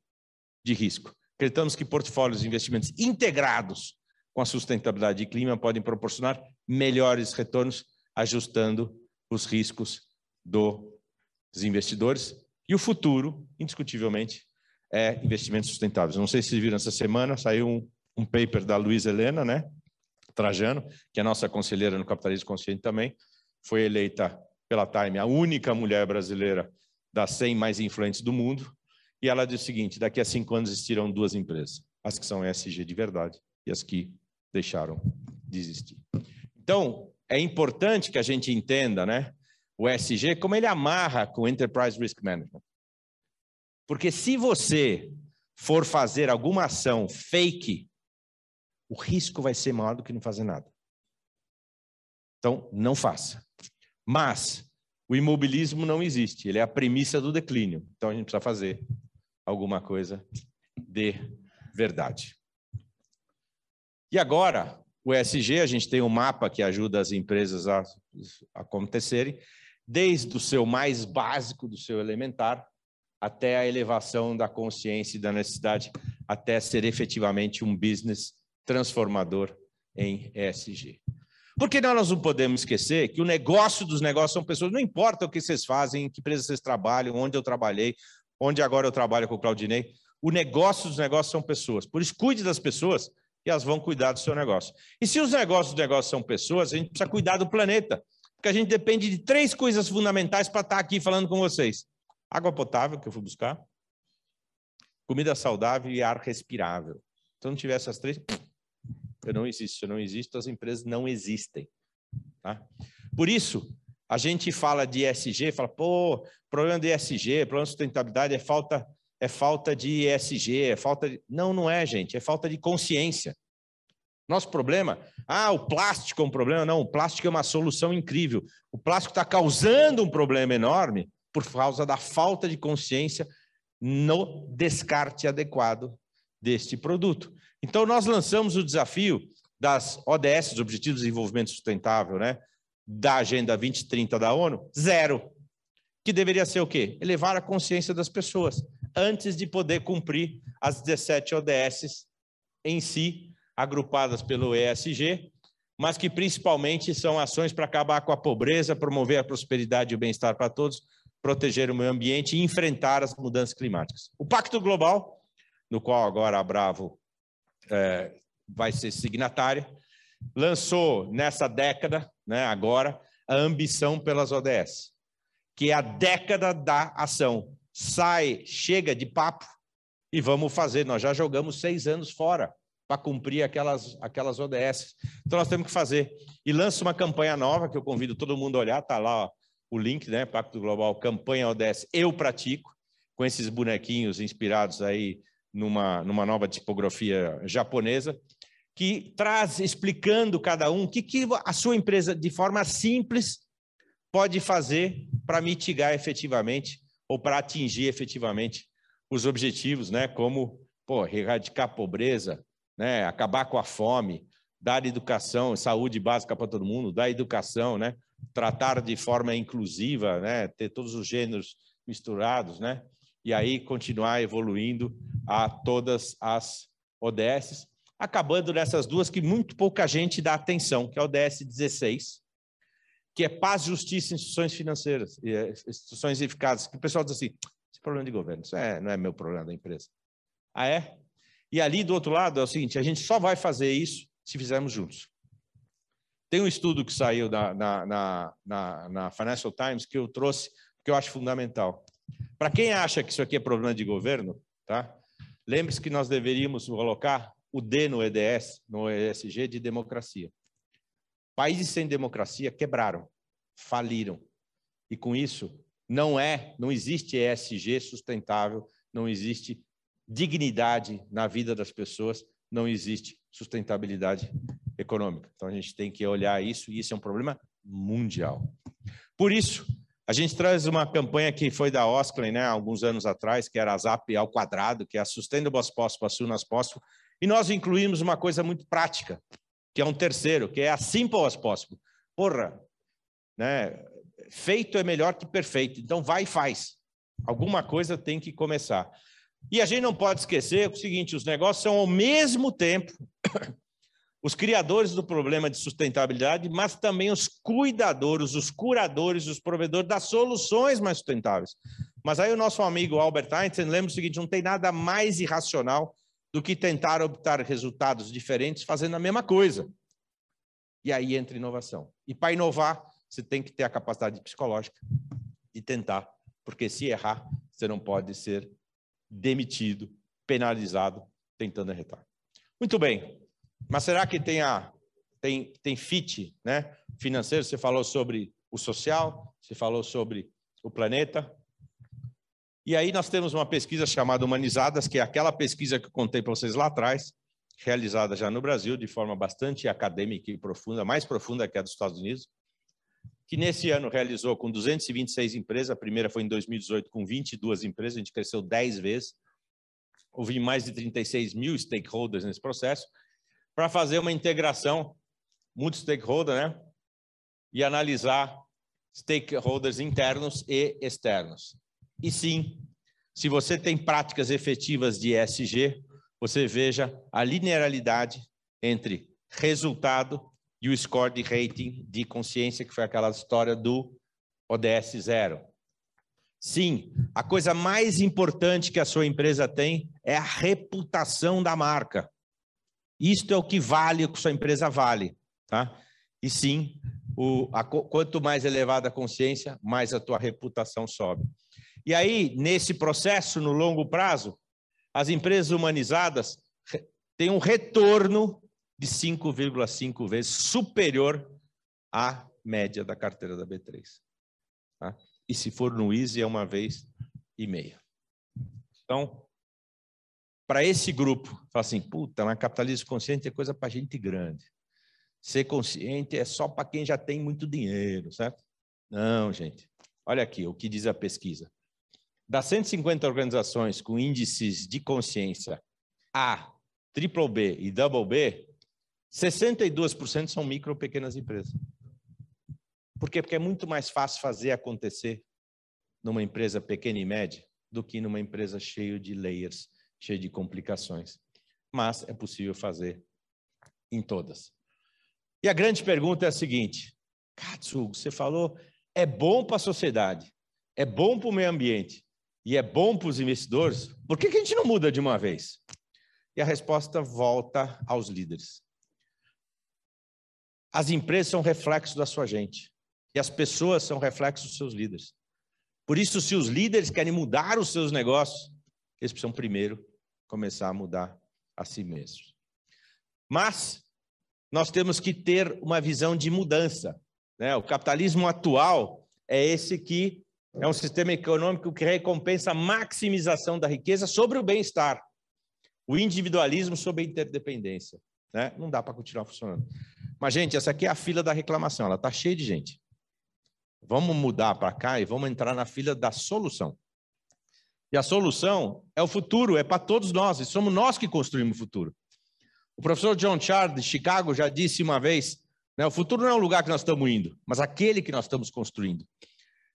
de risco. Acreditamos que portfólios de investimentos integrados com a sustentabilidade e clima podem proporcionar melhores retornos, ajustando os riscos dos investidores. E o futuro, indiscutivelmente, é investimentos sustentáveis. Não sei se viram essa semana, saiu um, um paper da Luísa Helena, né? Trajano, que é nossa conselheira no Capitalismo Consciente também, foi eleita pela Time a única mulher brasileira das 100 mais influentes do mundo, e ela diz o seguinte: daqui a cinco anos existirão duas empresas, as que são ESG de verdade e as que deixaram de existir. Então, é importante que a gente entenda, né, o ESG como ele amarra com o Enterprise Risk Management. Porque se você for fazer alguma ação fake, o risco vai ser maior do que não fazer nada. Então, não faça. Mas o imobilismo não existe, ele é a premissa do declínio. Então a gente precisa fazer alguma coisa de verdade. E agora, o ESG, a gente tem um mapa que ajuda as empresas a, acontecerem, desde o seu mais básico, do seu elementar, até a elevação da consciência e da necessidade, até ser efetivamente um business transformador em ESG. Porque nós não podemos esquecer que o negócio dos negócios são pessoas, não importa o que vocês fazem, em que empresa vocês trabalham, onde eu trabalhei, onde agora eu trabalho com o Claudinei, o negócio dos negócios são pessoas. Por isso, cuide das pessoas e elas vão cuidar do seu negócio. E se os negócios dos negócios são pessoas, a gente precisa cuidar do planeta. Porque a gente depende de três coisas fundamentais para estar aqui falando com vocês: água potável, que eu fui buscar, comida saudável e ar respirável. Se eu não tiver essas três, eu não existo. Se eu não existo, as empresas não existem. Tá? Por isso, a gente fala de ESG, fala, pô, problema de ESG, problema de sustentabilidade é falta, é falta de ESG, é falta de... Não, não é, gente, é falta de consciência. Nosso problema, ah, o plástico é um problema. Não, o plástico é uma solução incrível. O plástico está causando um problema enorme por causa da falta de consciência no descarte adequado deste produto. Então, nós lançamos o desafio das ODS, os Objetivos de Desenvolvimento Sustentável, né? da Agenda 2030 da ONU, zero. Que deveria ser o quê? Elevar a consciência das pessoas, antes de poder cumprir as 17 ODS em si, agrupadas pelo ESG, mas que principalmente são ações para acabar com a pobreza, promover a prosperidade e o bem-estar para todos, proteger o meio ambiente e enfrentar as mudanças climáticas. O Pacto Global, no qual agora a Bravo é, vai ser signatária, lançou nessa década, né, agora, a ambição pelas ODS, que é a década da ação. Sai, chega de papo e vamos fazer. Nós já jogamos seis anos fora para cumprir aquelas, aquelas ODS. Então nós temos que fazer. E lança uma campanha nova que eu convido todo mundo a olhar, está lá ó, o link, né? Pacto Global, campanha ODS, eu pratico, com esses bonequinhos inspirados aí numa, numa nova tipografia japonesa, que traz explicando cada um o que, que a sua empresa, de forma simples, pode fazer para mitigar efetivamente ou para atingir efetivamente os objetivos, né? como pô, erradicar a pobreza, né? acabar com a fome, dar educação, saúde básica para todo mundo, dar educação, né? tratar de forma inclusiva, né? ter todos os gêneros misturados, né? e aí continuar evoluindo a todas as ODSs, acabando nessas duas que muito pouca gente dá atenção, que é o ODS 16, que é paz, justiça instituições financeiras, eh, instituições eficazes, que o pessoal diz assim, esse problema de governo, isso é, não é meu problema da empresa. Ah, é? E ali do outro lado é o seguinte: a gente só vai fazer isso se fizermos juntos. Tem um estudo que saiu na, na, na, na Financial Times que eu trouxe, que eu acho fundamental. Para quem acha que isso aqui é problema de governo, tá? lembre-se que nós deveríamos colocar o D no EDS, no ESG de democracia. Países sem democracia quebraram, faliram. E com isso, não é, não existe ESG sustentável, não existe dignidade na vida das pessoas, não existe sustentabilidade econômica. Então a gente tem que olhar isso e isso é um problema mundial. Por isso, a gente traz uma campanha que foi da Osclen, né, alguns anos atrás, que era a ZAP ao quadrado, que é a Sustainable Possible, as soon as e nós incluímos uma coisa muito prática, que é um terceiro, que é a Simple as Possible. Porra, né, feito é melhor que perfeito, então vai e faz. Alguma coisa tem que começar. E a gente não pode esquecer o seguinte: os negócios são ao mesmo tempo (coughs) os criadores do problema de sustentabilidade, mas também os cuidadores, os curadores, os provedores das soluções mais sustentáveis. Mas aí o nosso amigo Albert Einstein lembra o seguinte: não tem nada mais irracional do que tentar obter resultados diferentes fazendo a mesma coisa. E aí entra inovação. E para inovar, você tem que ter a capacidade psicológica de tentar, porque se errar, você não pode ser demitido, penalizado, tentando arretar. Muito bem, mas será que tem, a, tem, tem fit né? financeiro? Você falou sobre o social, você falou sobre o planeta. E aí nós temos uma pesquisa chamada Humanizadas, que é aquela pesquisa que eu contei para vocês lá atrás, realizada já no Brasil de forma bastante acadêmica e profunda, mais profunda que a dos Estados Unidos, que nesse ano realizou com 226 empresas, a primeira foi em 2018 com 22 empresas, a gente cresceu 10 vezes, houve mais de 36 mil stakeholders nesse processo, para fazer uma integração multi-stakeholder, né? E analisar stakeholders internos e externos. E sim, se você tem práticas efetivas de ESG, você veja a linearidade entre resultado e o score de rating de consciência, que foi aquela história do ODS zero. Sim, a coisa mais importante que a sua empresa tem é a reputação da marca. Isto é o que vale, o que sua empresa vale, tá? E sim, o, a, quanto mais elevada a consciência, mais a tua reputação sobe. E aí, nesse processo, no longo prazo, as empresas humanizadas têm um retorno de 5,5 vezes superior à média da carteira da B3. Tá? E se for no Easy, é uma vez e meia. Então, para esse grupo, fala assim, puta, mas capitalismo consciente é coisa para gente grande. Ser consciente é só para quem já tem muito dinheiro, certo? Não, gente. Olha aqui o que diz a pesquisa. Das 150 organizações com índices de consciência A, triple B e double B, 62% são micro ou pequenas empresas. Por quê? Porque é muito mais fácil fazer acontecer numa empresa pequena e média do que numa empresa cheia de layers, cheia de complicações. Mas é possível fazer em todas. E a grande pergunta é a seguinte: Katsugo, você falou, é bom para a sociedade, é bom para o meio ambiente e é bom para os investidores, por que, que a gente não muda de uma vez? E a resposta volta aos líderes. As empresas são reflexo da sua gente. E as pessoas são reflexo dos seus líderes. Por isso, se os líderes querem mudar os seus negócios, eles precisam primeiro começar a mudar a si mesmos. Mas nós temos que ter uma visão de mudança. Né? O capitalismo atual é esse que é um sistema econômico que recompensa a maximização da riqueza sobre o bem-estar. O individualismo sobre a interdependência. Né? Não dá para continuar funcionando. Mas, gente, essa aqui é a fila da reclamação, ela está cheia de gente. Vamos mudar para cá e vamos entrar na fila da solução. E a solução é o futuro, é para todos nós, e somos nós que construímos o futuro. O professor John Chard, de Chicago, já disse uma vez: né, o futuro não é o lugar que nós estamos indo, mas aquele que nós estamos construindo.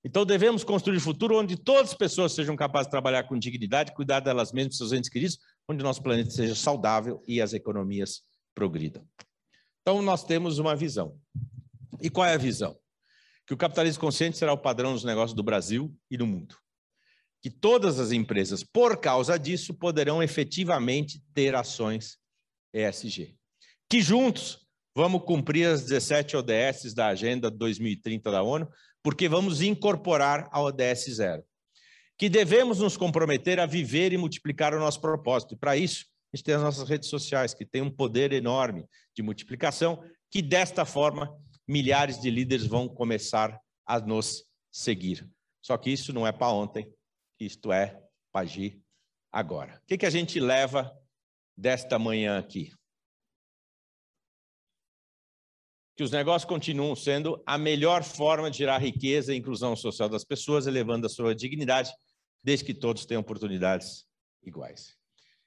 Então devemos construir um futuro onde todas as pessoas sejam capazes de trabalhar com dignidade, cuidar delas mesmas, seus entes queridos, onde o nosso planeta seja saudável e as economias progridam. Então, nós temos uma visão. E qual é a visão? Que o capitalismo consciente será o padrão dos negócios do Brasil e do mundo. que todas as empresas, por causa disso, poderão efetivamente ter ações ESG. Que juntos vamos cumprir as 17 ODS da Agenda 2030 da ONU, porque vamos incorporar a ODS zero. Que devemos nos comprometer a viver e multiplicar o nosso propósito. E para isso, a gente tem as nossas redes sociais, que têm um poder enorme de multiplicação, que desta forma milhares de líderes vão começar a nos seguir. Só que isso não é para ontem, isto é para agir agora. O que, que a gente leva desta manhã aqui? Que os negócios continuam sendo a melhor forma de gerar riqueza e inclusão social das pessoas, elevando a sua dignidade, desde que todos tenham oportunidades iguais.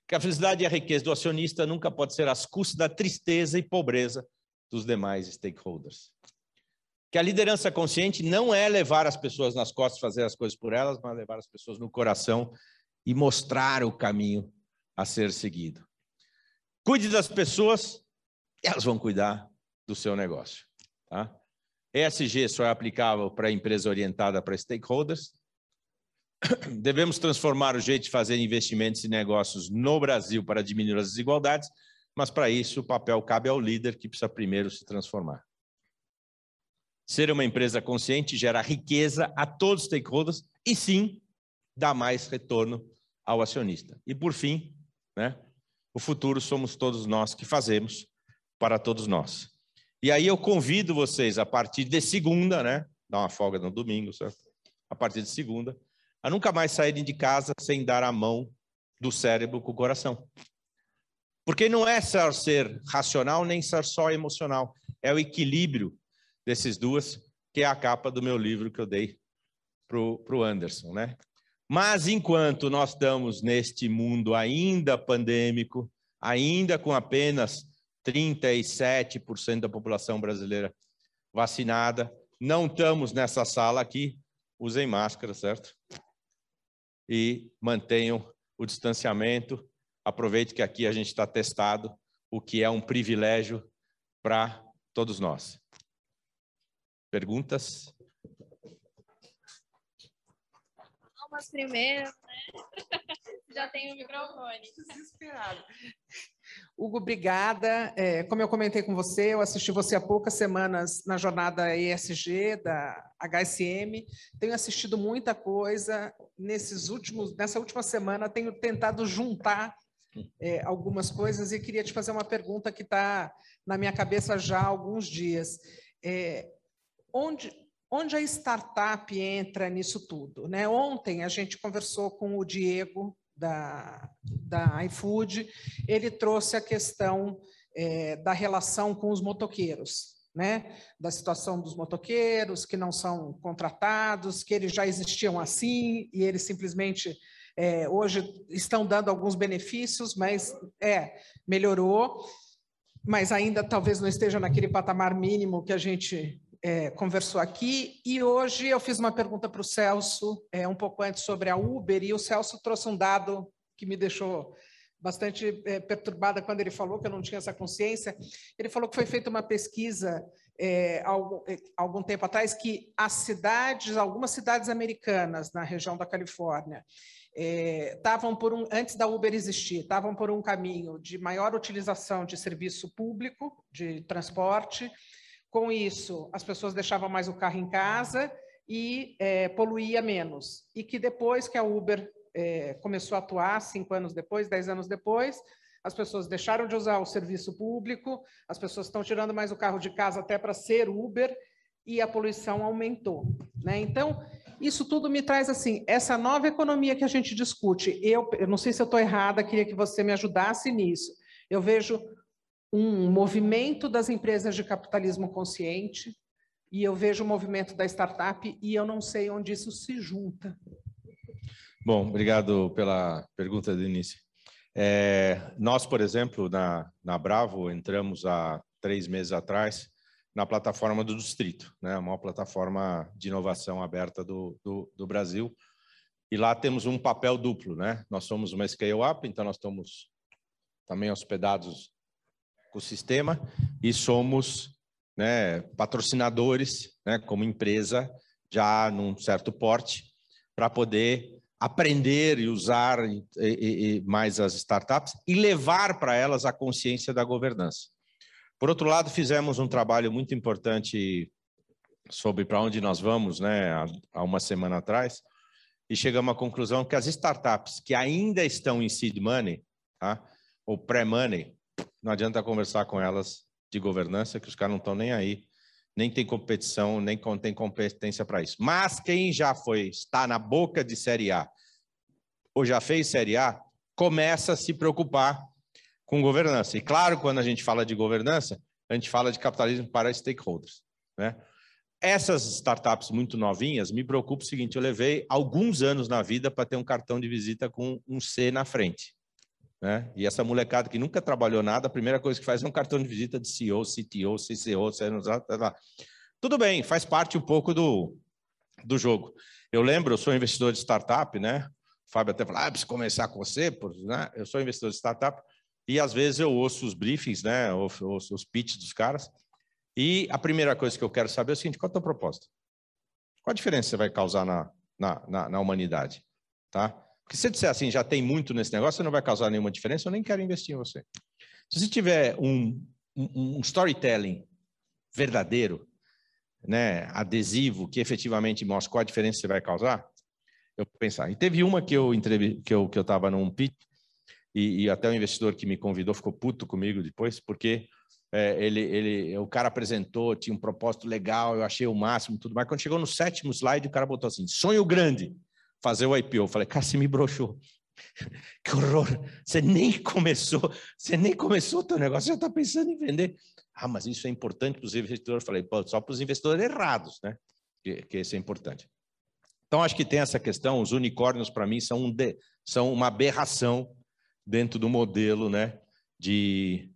Que a felicidade e a riqueza do acionista nunca pode ser às custas da tristeza e pobreza dos demais stakeholders. Que a liderança consciente não é levar as pessoas nas costas, fazer as coisas por elas, mas levar as pessoas no coração e mostrar o caminho a ser seguido. Cuide das pessoas, elas vão cuidar do seu negócio. Tá? ESG só é aplicável para empresa orientada para stakeholders. (coughs) Devemos transformar o jeito de fazer investimentos e negócios no Brasil para diminuir as desigualdades, mas para isso o papel cabe ao líder que precisa primeiro se transformar. Ser uma empresa consciente gera riqueza a todos os stakeholders e sim dá mais retorno ao acionista. E por fim, né, o futuro somos todos nós que fazemos para todos nós. E aí eu convido vocês a partir de segunda, né, dá uma folga no domingo, certo? A partir de segunda, a nunca mais saírem de casa sem dar a mão do cérebro com o coração. Porque não é ser racional nem ser só emocional, é o equilíbrio desses duas, que é a capa do meu livro que eu dei para o Anderson, né? Mas enquanto nós estamos neste mundo ainda pandêmico, ainda com apenas 37% da população brasileira vacinada, não estamos nessa sala aqui, usem máscara, certo? E mantenham o distanciamento. Aproveite que aqui a gente está testado, o que é um privilégio para todos nós. Perguntas? Vamos primeiro, né? (laughs) Já tem o microfone. Desesperado. Hugo, obrigada. É, como eu comentei com você, eu assisti você há poucas semanas na jornada ESG da HSM. Tenho assistido muita coisa nesses últimos, nessa última semana. Tenho tentado juntar é, algumas coisas e queria te fazer uma pergunta que está na minha cabeça já há alguns dias. É, onde, onde a startup entra nisso tudo? Né? Ontem a gente conversou com o Diego, da, da iFood, ele trouxe a questão é, da relação com os motoqueiros, né? da situação dos motoqueiros que não são contratados, que eles já existiam assim e eles simplesmente é, hoje estão dando alguns benefícios, mas é melhorou, mas ainda talvez não esteja naquele patamar mínimo que a gente é, conversou aqui, e hoje eu fiz uma pergunta para o Celso, é, um pouco antes, sobre a Uber, e o Celso trouxe um dado que me deixou bastante é, perturbada quando ele falou, que eu não tinha essa consciência. Ele falou que foi feita uma pesquisa é, algum, é, algum tempo atrás, que as cidades, algumas cidades americanas na região da Califórnia, estavam é, por um antes da Uber existir, estavam por um caminho de maior utilização de serviço público de transporte com isso, as pessoas deixavam mais o carro em casa e é, poluía menos. E que depois que a Uber é, começou a atuar, cinco anos depois, dez anos depois, as pessoas deixaram de usar o serviço público, as pessoas estão tirando mais o carro de casa até para ser Uber e a poluição aumentou. Né? Então, isso tudo me traz assim, essa nova economia que a gente discute. Eu, eu não sei se eu estou errada, queria que você me ajudasse nisso. Eu vejo um movimento das empresas de capitalismo consciente e eu vejo o movimento da startup e eu não sei onde isso se junta. Bom, obrigado pela pergunta, Denise. É, nós, por exemplo, na, na Bravo, entramos há três meses atrás na plataforma do Distrito, né, uma plataforma de inovação aberta do, do, do Brasil. E lá temos um papel duplo, né? Nós somos uma scale-up, então nós estamos também hospedados o sistema e somos né, patrocinadores, né, como empresa, já num certo porte, para poder aprender e usar e, e, mais as startups e levar para elas a consciência da governança. Por outro lado, fizemos um trabalho muito importante sobre para onde nós vamos, né, há uma semana atrás, e chegamos à conclusão que as startups que ainda estão em seed money, tá, ou pré-money, não adianta conversar com elas de governança, que os caras não estão nem aí, nem tem competição, nem tem competência para isso. Mas quem já foi, está na boca de Série A, ou já fez Série A, começa a se preocupar com governança. E claro, quando a gente fala de governança, a gente fala de capitalismo para stakeholders. Né? Essas startups muito novinhas, me preocupa o seguinte: eu levei alguns anos na vida para ter um cartão de visita com um C na frente. Né? E essa molecada que nunca trabalhou nada, a primeira coisa que faz é um cartão de visita de CEO, CTO, CCO, lá. Tudo bem, faz parte um pouco do, do jogo. Eu lembro, eu sou investidor de startup, né? O Fábio até falou, ah, preciso começar com você, né? eu sou investidor de startup, e às vezes eu ouço os briefings, né? Ouço, ouço os pitches dos caras, e a primeira coisa que eu quero saber é o seguinte, qual é a tua proposta? Qual a diferença você vai causar na, na, na, na humanidade? Tá? Porque se você disser assim, já tem muito nesse negócio, você não vai causar nenhuma diferença, eu nem quero investir em você. Se você tiver um, um, um storytelling verdadeiro, né, adesivo, que efetivamente mostra qual a diferença você vai causar, eu pensar. E teve uma que eu entrevi, que eu que eu estava num pitch e, e, até o investidor que me convidou ficou puto comigo depois, porque é, ele, ele, o cara apresentou, tinha um propósito legal, eu achei o máximo, tudo mais. Quando chegou no sétimo slide, o cara botou assim: sonho grande fazer o IPO. Eu falei, cara, você me broxou. (laughs) que horror! Você nem começou, você nem começou o teu negócio, já está pensando em vender. Ah, mas isso é importante para os investidores. Eu falei, Pô, só para os investidores errados, né? Que, que isso é importante. Então, acho que tem essa questão. Os unicórnios, para mim, são, um de, são uma aberração dentro do modelo né, de,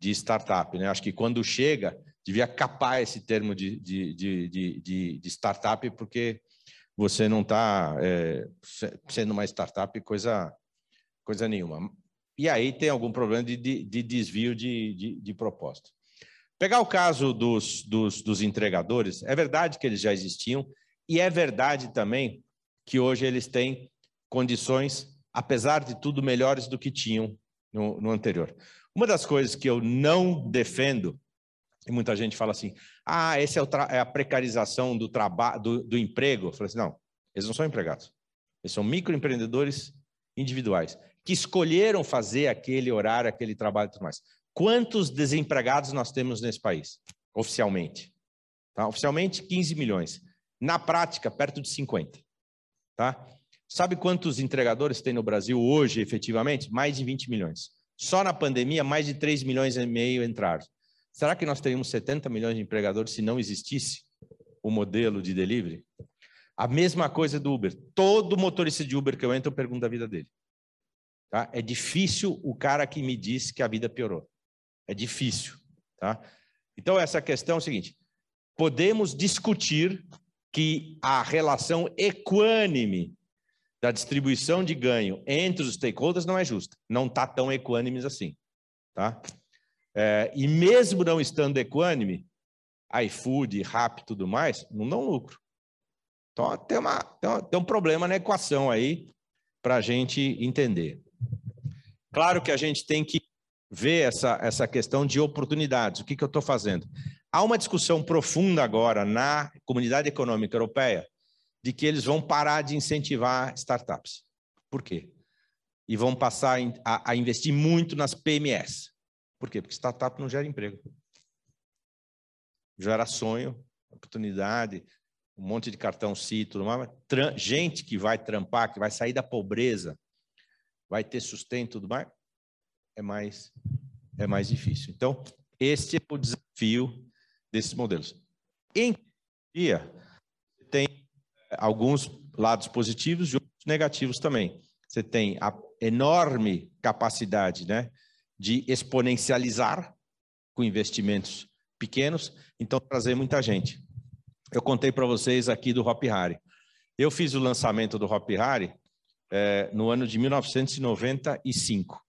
de startup. Né? Acho que quando chega, devia capar esse termo de, de, de, de, de startup, porque você não está é, sendo uma startup coisa, coisa nenhuma. E aí tem algum problema de, de, de desvio de, de, de, proposta. Pegar o caso dos, dos, dos entregadores, é verdade que eles já existiam, e é verdade também que hoje eles têm condições, apesar de tudo, melhores do que tinham no, no anterior. Uma das coisas que eu não defendo e muita gente fala assim: ah, essa é, é, a precarização do trabalho, do, do, emprego. Eu falei assim: não, eles não são empregados. Eles são microempreendedores individuais que escolheram fazer aquele horário, aquele trabalho e tudo mais. Quantos desempregados nós temos nesse país, oficialmente? Tá? Oficialmente, 15 milhões. Na prática, perto de 50. Tá? Sabe quantos entregadores tem no Brasil hoje, efetivamente? Mais de 20 milhões. Só na pandemia, mais de 3 milhões e meio entraram. Será que nós teríamos 70 milhões de empregadores se não existisse o modelo de delivery? A mesma coisa do Uber. Todo motorista de Uber que eu entro, eu pergunto a vida dele. Tá? É difícil o cara que me diz que a vida piorou. É difícil. Tá? Então, essa questão é o seguinte: podemos discutir que a relação equânime da distribuição de ganho entre os stakeholders não é justa. Não está tão equânime assim. Tá? É, e mesmo não estando equânime, iFood, Rap e tudo mais, não dão lucro. Então tem, uma, tem, uma, tem um problema na equação aí para a gente entender. Claro que a gente tem que ver essa, essa questão de oportunidades. O que, que eu estou fazendo? Há uma discussão profunda agora na comunidade econômica europeia de que eles vão parar de incentivar startups. Por quê? E vão passar a, a investir muito nas PMS. Por quê? Porque startup não gera emprego. Gera sonho, oportunidade, um monte de cartão CIT, tudo mais. Gente que vai trampar, que vai sair da pobreza, vai ter sustento tudo mais, é mais, é mais difícil. Então, esse é o desafio desses modelos. Em dia, tem alguns lados positivos e outros negativos também. Você tem a enorme capacidade, né? De exponencializar com investimentos pequenos, então trazer muita gente. Eu contei para vocês aqui do Hop Harry. Eu fiz o lançamento do Hop Harry é, no ano de 1995,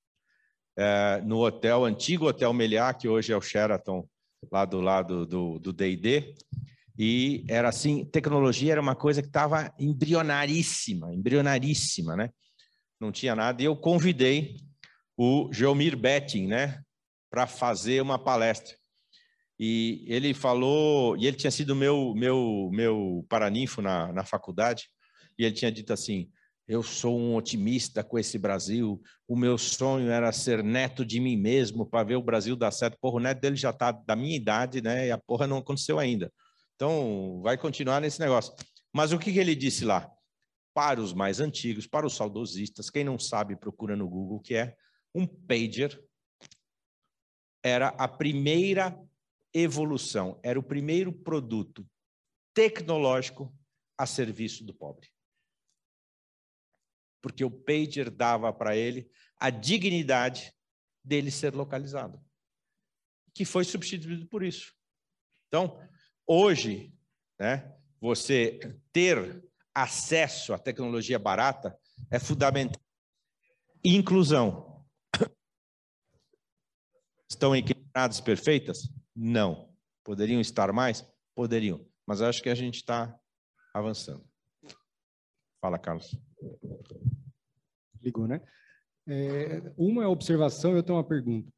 é, no hotel, antigo Hotel Meliá, que hoje é o Sheraton, lá do lado do D&D, E era assim, tecnologia era uma coisa que estava embrionaríssima, embrionaríssima, né? Não tinha nada. E eu convidei o Geomir Betting, né, para fazer uma palestra. E ele falou, e ele tinha sido meu meu meu paraninfo na, na faculdade, e ele tinha dito assim: eu sou um otimista com esse Brasil. O meu sonho era ser neto de mim mesmo para ver o Brasil dar certo. Porra, o neto dele já está da minha idade, né? E a porra não aconteceu ainda. Então, vai continuar nesse negócio. Mas o que, que ele disse lá? Para os mais antigos, para os saudosistas, quem não sabe, procura no Google, que é um pager. Era a primeira evolução, era o primeiro produto tecnológico a serviço do pobre porque o pager dava para ele a dignidade dele ser localizado, que foi substituído por isso. Então, hoje, né, você ter acesso à tecnologia barata é fundamental. Inclusão. Estão equilibradas perfeitas? Não. Poderiam estar mais? Poderiam. Mas acho que a gente está avançando. Fala, Carlos. Ligou, né? É, uma é observação, eu tenho uma pergunta.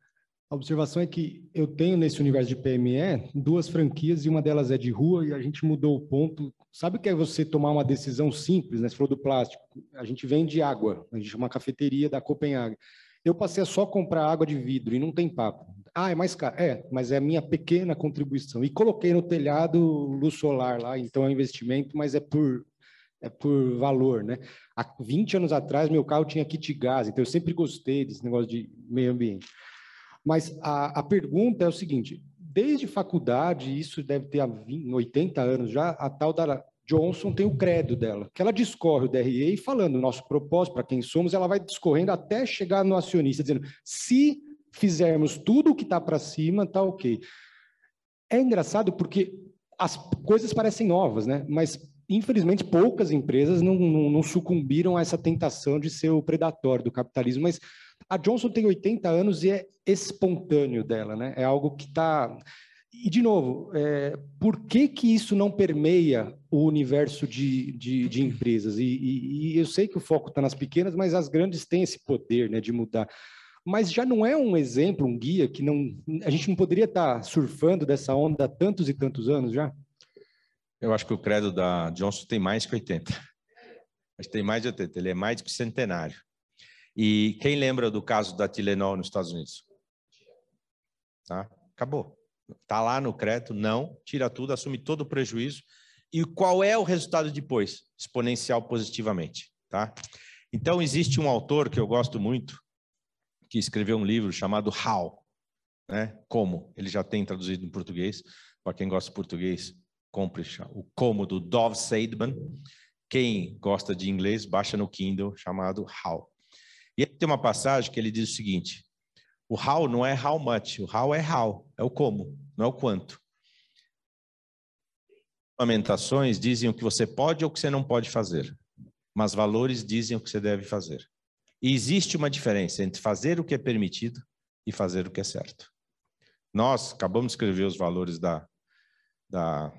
A observação é que eu tenho nesse universo de PME duas franquias e uma delas é de rua e a gente mudou o ponto. Sabe o que é você tomar uma decisão simples, né? Você falou do plástico. A gente vende água, a gente chama cafeteria da Copenhague. Eu passei a só comprar água de vidro e não tem papo. Ah, é mais caro. É, mas é a minha pequena contribuição. E coloquei no telhado luz solar lá, então é investimento, mas é por é por valor, né? Há 20 anos atrás, meu carro tinha kit gás, então eu sempre gostei desse negócio de meio ambiente. Mas a, a pergunta é o seguinte: desde faculdade, isso deve ter há 20, 80 anos já, a tal da Johnson tem o credo dela, que ela discorre o DRE e falando o nosso propósito, para quem somos, ela vai discorrendo até chegar no acionista, dizendo: se fizermos tudo o que está para cima, está ok. É engraçado porque as coisas parecem novas, né? Mas infelizmente, poucas empresas não, não, não, sucumbiram a essa tentação de ser o predatório do capitalismo, mas a Johnson tem 80 anos e é espontâneo dela, né? É algo que está... E, de novo, é, por que, que isso não permeia o universo de, de, de empresas? E, e, e, eu sei que o foco está nas pequenas, mas as grandes têm esse poder né, de mudar. Mas já não é um exemplo, um guia que não, a gente não poderia estar tá surfando dessa onda há tantos e tantos anos já? Eu acho que o credo da Johnson tem mais que 80. Acho que tem mais de 80. Ele é mais que centenário. E quem lembra do caso da Tilenol nos Estados Unidos? Tá? Acabou. Está lá no crédito, não, tira tudo, assume todo o prejuízo. E qual é o resultado depois? Exponencial positivamente. Tá? Então, existe um autor que eu gosto muito, que escreveu um livro chamado How. Né? Como? Ele já tem traduzido em português. Para quem gosta de português, compre o cômodo Dove Seidman. Quem gosta de inglês, baixa no Kindle, chamado How. E tem uma passagem que ele diz o seguinte: o how não é how much, o how é how, é o como, não é o quanto. Lamentações dizem o que você pode ou o que você não pode fazer, mas valores dizem o que você deve fazer. E existe uma diferença entre fazer o que é permitido e fazer o que é certo. Nós acabamos de escrever os valores da, da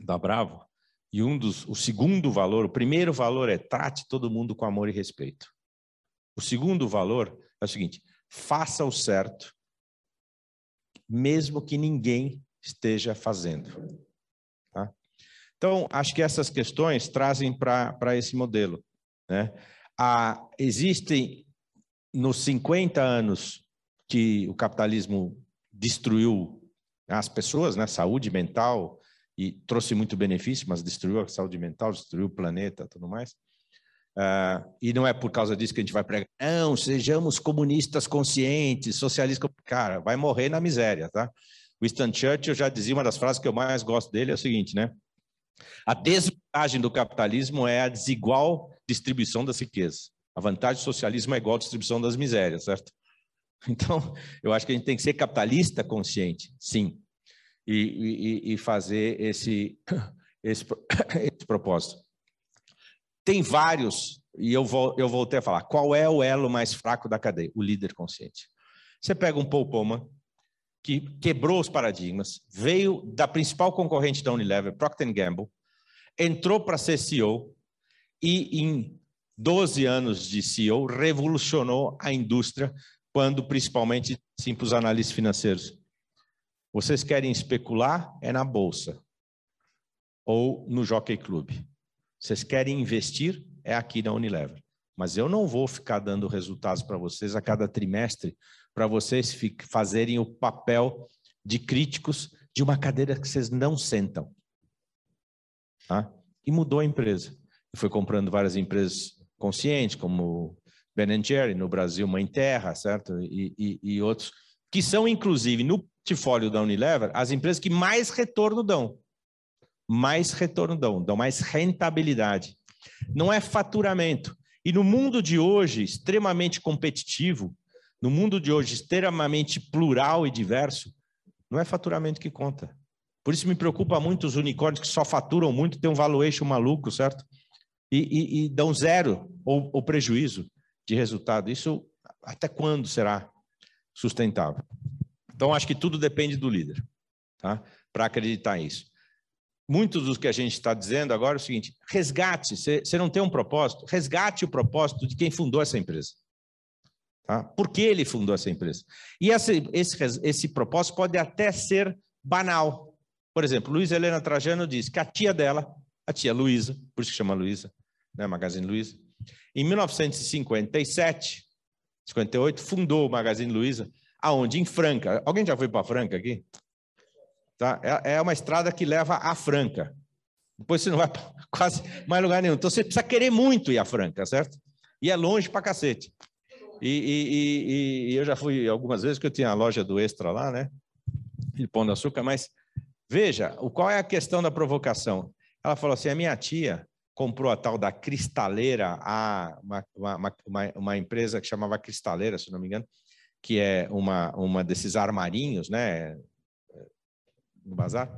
da Bravo. E um dos, o segundo valor, o primeiro valor é trate todo mundo com amor e respeito. O segundo valor é o seguinte: faça o certo, mesmo que ninguém esteja fazendo. Tá? Então, acho que essas questões trazem para esse modelo. Né? Ah, existem, nos 50 anos que o capitalismo destruiu as pessoas, né? saúde mental, e trouxe muito benefício, mas destruiu a saúde mental, destruiu o planeta, tudo mais. Uh, e não é por causa disso que a gente vai pregar, não, sejamos comunistas conscientes, socialistas. Cara, vai morrer na miséria, tá? Winston Churchill já dizia, uma das frases que eu mais gosto dele é o seguinte, né? A desvantagem do capitalismo é a desigual distribuição das riquezas. A vantagem do socialismo é igual à distribuição das misérias, certo? (laughs) Então, eu acho que a gente tem que ser capitalista consciente, sim e, e, e fazer esse, (coughs) esse, (coughs) esse propósito. Tem vários, e eu, vou, eu voltei a falar, qual é o elo mais fraco da cadeia? O líder consciente. Você pega um Paul Pullman, que quebrou os paradigmas, veio da principal concorrente da Unilever, Procter Gamble, entrou para ser CEO e em 12 anos de CEO revolucionou a indústria quando principalmente sim para os analistas financeiros. Vocês querem especular é na bolsa ou no Jockey Club. Vocês querem investir é aqui na Unilever. Mas eu não vou ficar dando resultados para vocês a cada trimestre para vocês fazerem o papel de críticos de uma cadeira que vocês não sentam. Tá? E mudou a empresa. Foi comprando várias empresas conscientes, como Ben Jerry, no Brasil, Mãe Terra, certo? E, e, e outros, que são, inclusive, no portfólio da Unilever, as empresas que mais retorno dão. Mais retorno dão, dão mais rentabilidade. Não é faturamento. E no mundo de hoje, extremamente competitivo, no mundo de hoje, extremamente plural e diverso, não é faturamento que conta. Por isso me preocupa muito os unicórnios que só faturam muito, têm um valuation maluco, certo? E, e, e dão zero ou, ou prejuízo de resultado. Isso até quando será sustentável? Então, acho que tudo depende do líder, tá? Para acreditar nisso. Muitos dos que a gente está dizendo agora é o seguinte: resgate, você não tem um propósito, resgate o propósito de quem fundou essa empresa. Tá? Por que ele fundou essa empresa? E esse, esse, esse propósito pode até ser banal. Por exemplo, Luiz Helena Trajano diz que a tia dela, a tia Luísa, por isso que chama Luísa, né, Magazine Luiza, em 1957, 58, fundou o Magazine Luiza, aonde? Em Franca. Alguém já foi para Franca aqui? Tá? É, é uma estrada que leva a Franca. Depois você não vai (laughs) quase mais lugar nenhum. Então você precisa querer muito ir a Franca, certo? E é longe para cacete. E, e, e, e, eu já fui algumas vezes que eu tinha a loja do Extra lá, né? De Pão de Açúcar, mas veja, qual é a questão da provocação? Ela falou assim: a minha tia comprou a tal da Cristaleira, a, uma, uma, uma, uma empresa que chamava Cristaleira, se não me engano, que é uma, uma desses armarinhos, né? No bazar,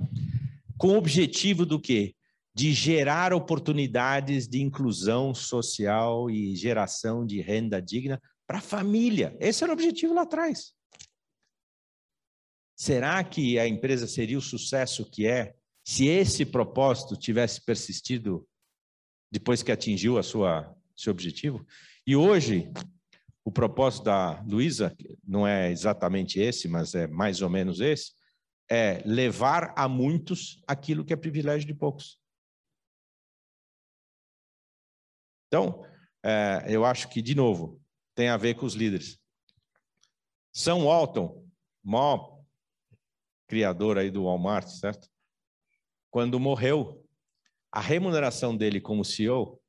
com o objetivo do quê? De gerar oportunidades de inclusão social e geração de renda digna para a família. Esse era o objetivo lá atrás. Será que a empresa seria o sucesso que é se esse propósito tivesse persistido depois que atingiu a sua seu objetivo? E hoje o propósito da Luísa não é exatamente esse, mas é mais ou menos esse, é levar a muitos aquilo que é privilégio de poucos. Então, é, eu acho que, de novo, tem a ver com os líderes. São Walton, maior criador aí do Walmart, certo? Quando morreu, a remuneração dele como CEO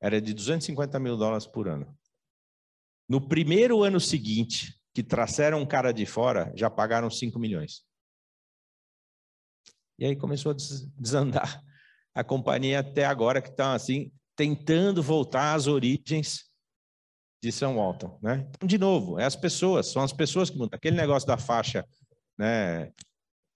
era de 250 mil dólares por ano. No primeiro ano seguinte, que trouxeram um cara de fora, já pagaram 5 milhões. E aí começou a desandar a companhia até agora, que está assim, tentando voltar às origens de São Walton, né? Então, de novo, é as pessoas, são as pessoas que mudam. Aquele negócio da faixa, né?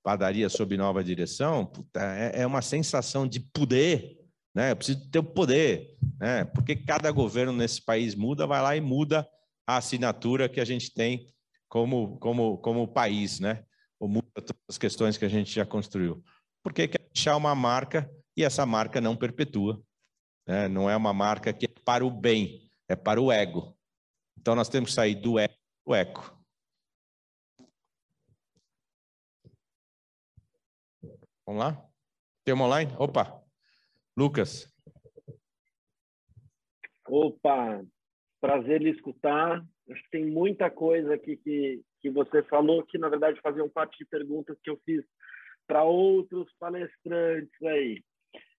Padaria sob nova direção, puta, é, é, uma sensação de poder, né? Eu preciso ter o poder, né? Porque cada governo nesse país muda, vai lá e muda a assinatura que a gente tem como como como país, né? Ou muda todas as questões que a gente já construiu. Porque quer deixar uma marca e essa marca não perpetua, né? Não é uma marca que é para o bem, é para o ego. Então nós temos que sair do eco do eco. Vamos lá? Tema online? Opa, Lucas. Opa, prazer lhe escutar. Acho que tem muita coisa aqui que, que você falou que, na verdade, faziam parte de perguntas que eu fiz para outros palestrantes aí.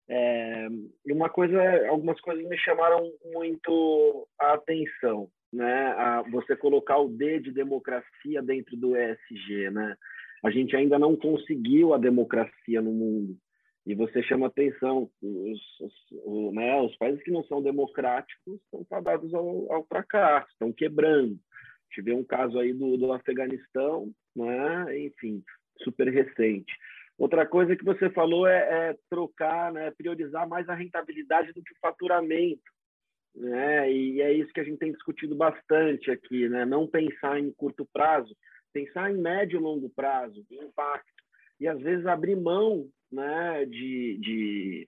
É, uma coisa, algumas coisas me chamaram muito a atenção né, a você colocar o D de democracia dentro do ESG, né? A gente ainda não conseguiu a democracia no mundo. E você chama atenção, os, os, né, os países que não são democráticos estão fadados ao, ao fracasso, estão quebrando. Tive um caso aí do, do Afeganistão, né, enfim, super recente. Outra coisa que você falou é, é trocar, né, priorizar mais a rentabilidade do que o faturamento né? E é isso que a gente tem discutido bastante aqui, né? Não pensar em curto prazo, pensar em médio e longo prazo, em impacto, e às vezes abrir mão né, de, de,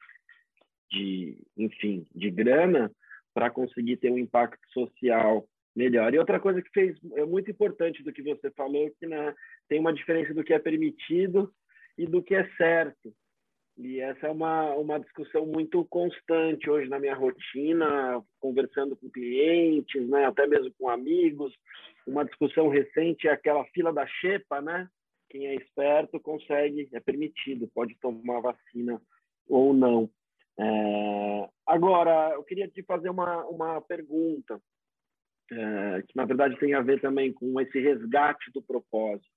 de enfim, de grana para conseguir ter um impacto social melhor. E outra coisa que fez é muito importante do que você falou, que né, tem uma diferença do que é permitido e do que é certo. E essa é uma, uma discussão muito constante hoje na minha rotina, conversando com clientes, né, até mesmo com amigos. Uma discussão recente é aquela fila da xepa, né? Quem é esperto consegue, é permitido, pode tomar vacina ou não. É... Agora, eu queria te fazer uma, uma pergunta, é, que na verdade tem a ver também com esse resgate do propósito.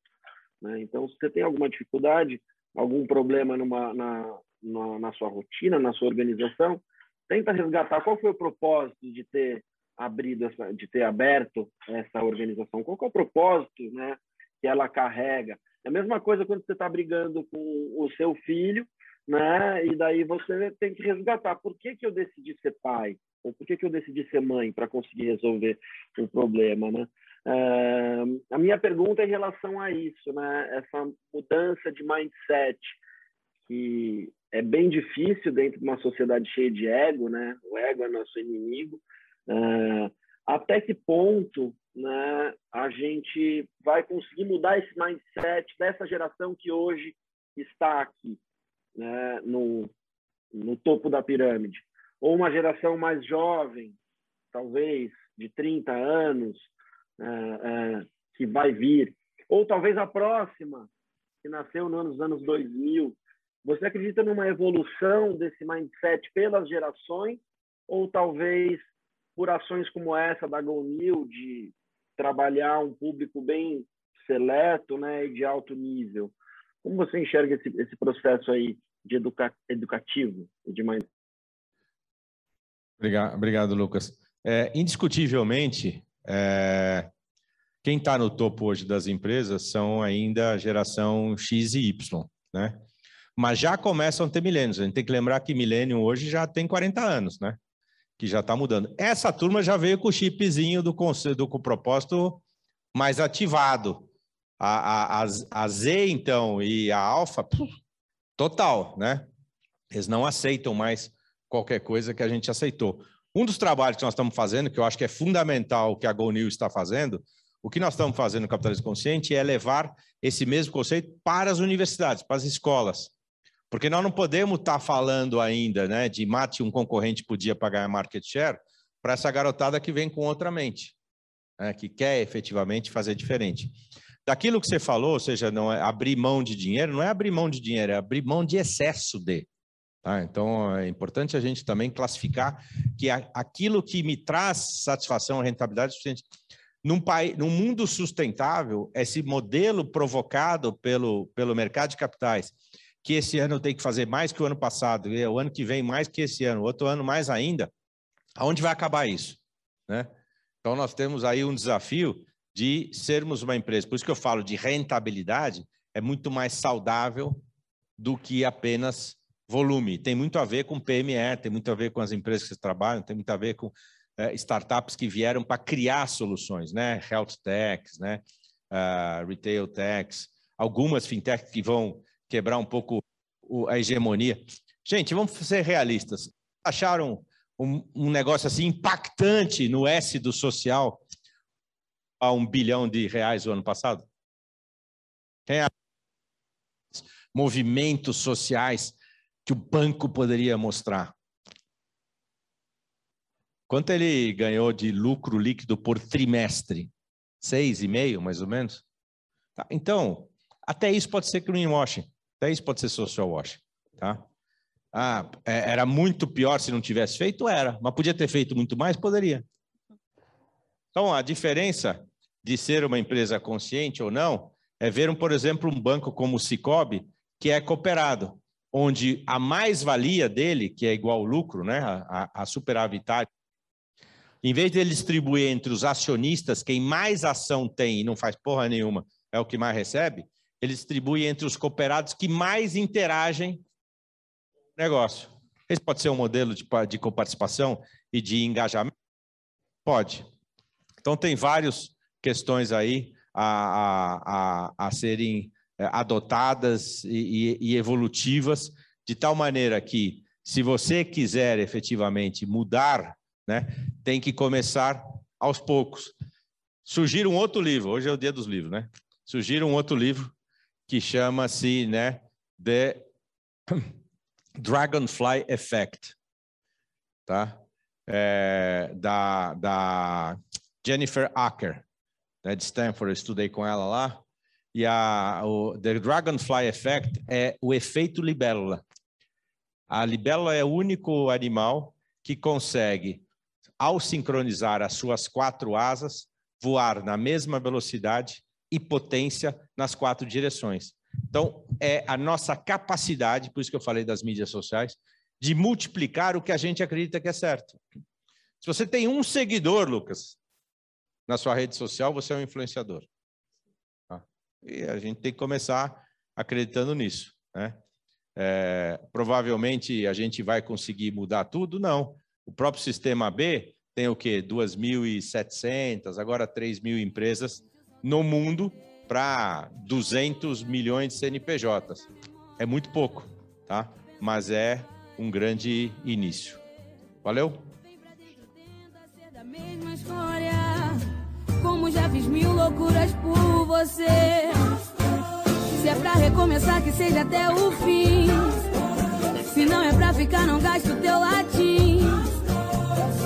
Né? Então, se você tem alguma dificuldade, algum problema numa, na, na, na, sua rotina, na sua organização, tenta resgatar qual foi o propósito de ter abrido essa, de ter aberto essa organização, qual é o propósito, né, que ela carrega. É a mesma coisa quando você está brigando com o seu filho, né, e daí você tem que resgatar. Por que que eu decidi ser pai? Ou por que que eu decidi ser mãe para conseguir resolver o problema, né? Uh, a minha pergunta é em relação a isso, né? Essa mudança de mindset que é bem difícil dentro de uma sociedade cheia de ego, né? O ego é nosso inimigo. Uh, até que ponto, né? A gente vai conseguir mudar esse mindset dessa geração que hoje está aqui, né? No no topo da pirâmide, ou uma geração mais jovem, talvez de 30 anos, é, é, que vai vir, ou talvez a próxima, que nasceu nos anos 2000. Você acredita numa evolução desse mindset pelas gerações, ou talvez por ações como essa da GoNew, de trabalhar um público bem seleto né, e de alto nível? Como você enxerga esse, esse processo aí de educa educativo de mindset? Obrigado, obrigado Lucas. É, indiscutivelmente, é, quem está no topo hoje das empresas são ainda a geração X e Y, né? Mas já começam a ter milênios. A gente tem que lembrar que milênio hoje já tem 40 anos, né? Que já está mudando. Essa turma já veio com o chipzinho do, do propósito mais ativado. A, a, a, Z, então, e a Alfa, total, né? Eles não aceitam mais qualquer coisa que a gente aceitou. Um dos trabalhos que nós estamos fazendo, que eu acho que é fundamental que a GoNew está fazendo, o que nós estamos fazendo no Capitalismo Consciente é levar esse mesmo conceito para as universidades, para as escolas. Porque nós não podemos estar falando ainda né, de mate um concorrente podia pagar market share para essa garotada que vem com outra mente, né, que quer efetivamente fazer diferente. Daquilo que você falou, ou seja, não é abrir mão de dinheiro, não é abrir mão de dinheiro, é abrir mão de excesso de. Tá? Então, é importante a gente também classificar que aquilo que me traz satisfação, rentabilidade suficiente, num, num mundo sustentável, esse modelo provocado pelo, pelo mercado de capitais, que esse ano tem que fazer mais que o ano passado, e o ano que vem mais que esse ano, outro ano mais ainda, aonde vai acabar isso? Né? Então, nós temos aí um desafio de sermos uma empresa. Por isso que eu falo de rentabilidade, é muito mais saudável do que apenas volume. Tem muito a ver com PME, tem muito a ver com as empresas que trabalham, tem muito a ver com é, startups que vieram para criar soluções, né? Health techs, né? Uh, retail techs, algumas fintechs que vão quebrar um pouco o, a hegemonia. Gente, vamos ser realistas. Acharam um, um negócio assim impactante no S do social a um bilhão de reais o ano passado? Tem movimentos sociais que o banco poderia mostrar. Quanto ele ganhou de lucro líquido por trimestre? Seis e meio, mais ou menos? Tá, então, até isso pode ser greenwashing, até isso pode ser social washing. Tá? Ah, é, era muito pior se não tivesse feito? Era, mas podia ter feito muito mais? Poderia. Então, a diferença de ser uma empresa consciente ou não é ver, por exemplo, um banco como o Cicobi, que é cooperado onde a mais-valia dele, que é igual ao lucro, né, a, a em vez de ele distribuir entre os acionistas, quem mais ação tem e não faz porra nenhuma é o que mais recebe, ele distribui entre os cooperados que mais interagem no negócio. Esse pode ser um modelo de, de coparticipação e de engajamento? Pode. Então, tem várias questões aí a, a, a, a serem adotadas e, e, evolutivas, de tal maneira que, se você quiser efetivamente mudar, né, tem que começar aos poucos. Surgiu um outro livro, hoje é o dia dos livros, né? Surgiu um outro livro que chama-se, né, The Dragonfly Effect, tá? É, da, da Jennifer Acker, né, de Stanford, eu estudei com ela lá. E a, o The Dragonfly Effect é o efeito libélula. A libélula é o único animal que consegue, ao sincronizar as suas quatro asas, voar na mesma velocidade e potência nas quatro direções. Então, é a nossa capacidade, por isso que eu falei das mídias sociais, de multiplicar o que a gente acredita que é certo. Se você tem um seguidor, Lucas, na sua rede social, você é um influenciador. E a gente tem que começar acreditando nisso. Né? É, provavelmente a gente vai conseguir mudar tudo? Não. O próprio sistema B tem o quê? 2.700, agora 3 mil empresas no mundo para 200 milhões de CNPJs. É muito pouco, tá? Mas é um grande início. Valeu? Como já fiz mil loucuras por você. Se é pra recomeçar, que seja até o fim. Se não é pra ficar, não gaste o teu latim.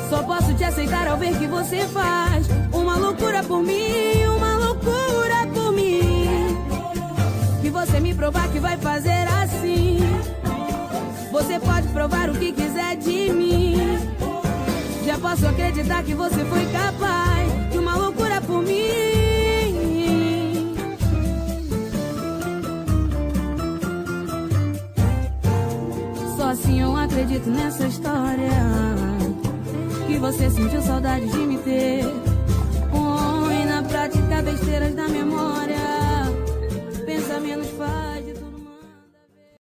Só posso te aceitar ao ver que você faz uma loucura por mim, uma loucura por mim. Que você me provar que vai fazer assim. Você pode provar o que quiser de mim. Já posso acreditar que você foi capaz de uma loucura por mim. Assim eu acredito nessa história. Que você sentiu saudade de me ter. Põe na prática besteiras da memória. Pensa menos faz.